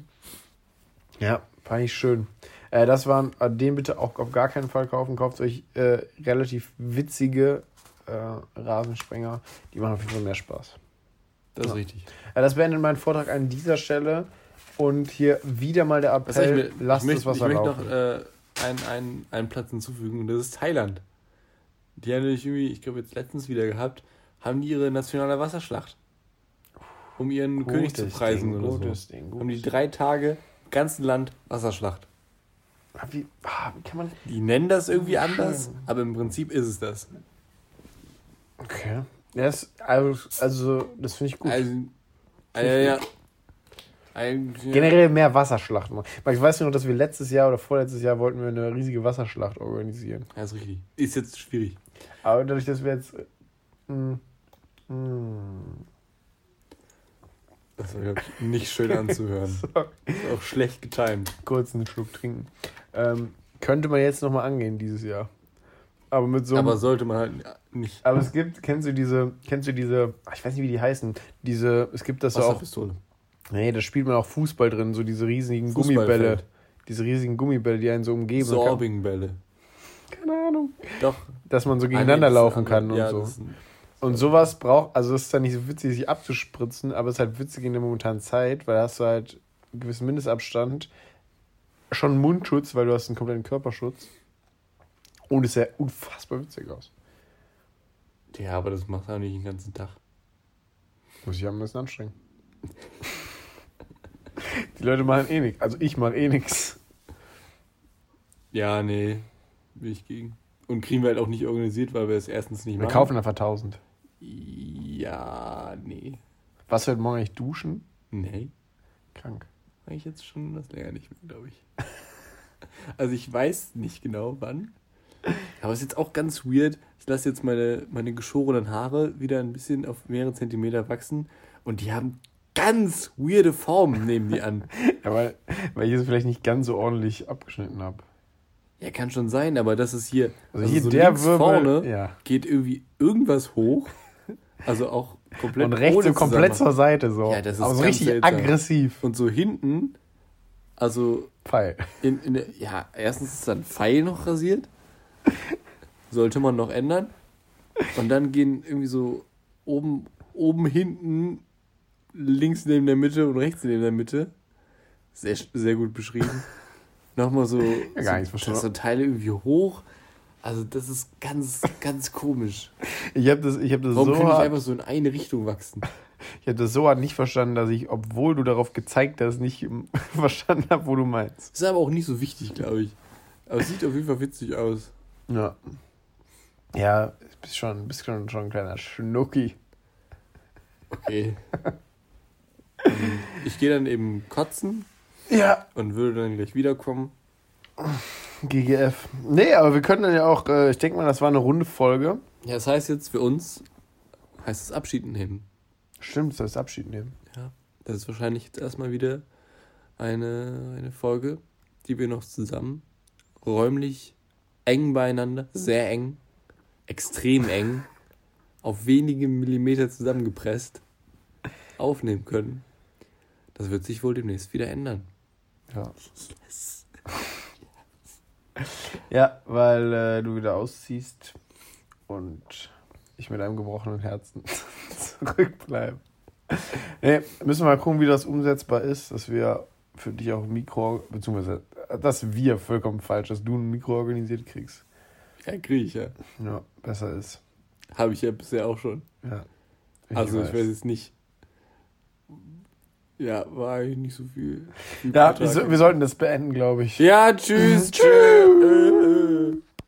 Ja, fand ich schön. Äh, das waren, äh, den bitte auch auf gar keinen Fall kaufen. Kauft euch äh, relativ witzige äh, Rasensprenger. Die machen auf jeden Fall mehr Spaß. Das ist Ja. richtig. Äh, das beendet meinen Vortrag an dieser Stelle. Und hier wieder mal der ich, Appell, mir- lasst ich möchte, das Wasser ich möchte laufen. noch äh, einen, einen, einen Platz hinzufügen und das ist Thailand. Die haben nämlich irgendwie, ich glaube jetzt letztens wieder gehabt, haben die ihre nationale Wasserschlacht. Um ihren König zu Gutes preisen Ding, oder so. gutes Ding, Haben die gutes drei Tage im ganzen Land Wasserschlacht. Ah, Wie, ah, wie kann man. Die nennen das irgendwie anders, aber im Prinzip ist es das. Okay. Ja, das, also, also, das finde ich gut. Also, äh, ja. Eigentlich, Generell mehr Wasserschlachten machen. Weißt du noch, dass wir letztes Jahr oder vorletztes Jahr wollten wir eine riesige Wasserschlacht organisieren? Ja, ist richtig. Ist jetzt schwierig. Aber dadurch, dass wir jetzt. äh, mm, mm, Das war, glaube ich, nicht schön anzuhören. Ist auch schlecht getimt. kurz einen Schluck trinken. Ähm, könnte man jetzt nochmal angehen dieses Jahr. Aber mit so einem- Aber sollte man halt nicht. Aber es gibt, kennst du diese, kennst du diese, ich weiß nicht, wie die heißen, diese, es gibt das so auch, nee, da spielt man auch Fußball drin, so diese riesigen. Gummibälle, diese riesigen Gummibälle, die einen so umgeben. Sorbingbälle. keine Ahnung. Doch. Dass man so Ah, gegeneinander das ist laufen ein kann und so. Und sowas braucht, also es ist dann nicht so witzig, sich abzuspritzen, aber es ist halt witzig in der momentanen Zeit, weil da hast du halt einen gewissen Mindestabstand, schon Mundschutz, weil du hast einen kompletten Körperschutz. Und es sah unfassbar witzig aus. Ja, aber das macht auch nicht den ganzen Tag. Muss ich am besten anstrengen. Die Leute machen eh nichts. Also ich mache eh nichts. Ja, nee. Bin ich gegen. Und kriegen wir halt auch nicht organisiert, weil wir es erstens nicht Wir machen. kaufen einfach 1000. Ja, nee. Was wird morgen eigentlich duschen? Nee. Krank. Eigentlich jetzt schon das länger nicht mehr, glaube ich. Also ich weiß nicht genau wann. Aber es ist jetzt auch ganz weird. Ich lasse jetzt meine, meine geschorenen Haare wieder ein bisschen auf mehrere Zentimeter wachsen und die haben ganz weirde Formen, nehmen die an. Ja, weil, weil ich es vielleicht nicht ganz so ordentlich abgeschnitten habe. Ja, kann schon sein, aber das ist hier. Also hier so der Wirbel, vorne ja. geht irgendwie irgendwas hoch. Also auch komplett Und rechts so komplett zur Seite so. Ja, das ist Aber so richtig seltsam. aggressiv. Und so hinten, also Pfeil. in, in ja, erstens ist dann Pfeil noch rasiert. Sollte man noch ändern. Und dann gehen irgendwie so oben, oben, hinten, links neben der Mitte und rechts neben der Mitte. Sehr, sehr gut beschrieben. Nochmal so, Ja, gar so, so Teile irgendwie hoch. Also das ist ganz, ganz komisch. Ich habe das, ich hab das, Warum so kann ich einfach so in eine Richtung wachsen? ich hab das so hart nicht verstanden, dass ich, obwohl du darauf gezeigt hast, nicht verstanden habe, wo du meinst. Ist aber auch nicht so wichtig, glaube ich. Aber es sieht auf jeden Fall witzig aus. Ja. Ja, bist schon, bist schon, schon ein kleiner Schnucki. Okay. Ähm, ich gehe dann eben kotzen Ja. und würde dann gleich wiederkommen. GGF. Nee, aber wir können dann ja auch, äh, ich denke mal, das war eine runde Folge. Ja, das heißt jetzt für uns, heißt es Abschied nehmen. Stimmt, das heißt Abschied nehmen. Ja. Das ist wahrscheinlich jetzt erstmal wieder eine, eine Folge, die wir noch zusammen räumlich eng beieinander, sehr eng, extrem eng, auf wenige Millimeter zusammengepresst aufnehmen können. Das wird sich wohl demnächst wieder ändern. Ja. Ja, weil äh, du wieder ausziehst und ich mit einem gebrochenen Herzen zurückbleibe. Nee, müssen wir mal gucken, wie das umsetzbar ist, dass wir für dich auch ein Mikro, beziehungsweise, dass wir vollkommen falsch, dass du ein Mikro organisiert kriegst. Ja, kriege ich ja. Ja, besser ist. Habe ich ja bisher auch schon. Ja. also ich weiß jetzt nicht. Ja, war eigentlich nicht so viel. viel Ja, wir, wir sollten das beenden, glaube ich. ja tschüss. Tschüss.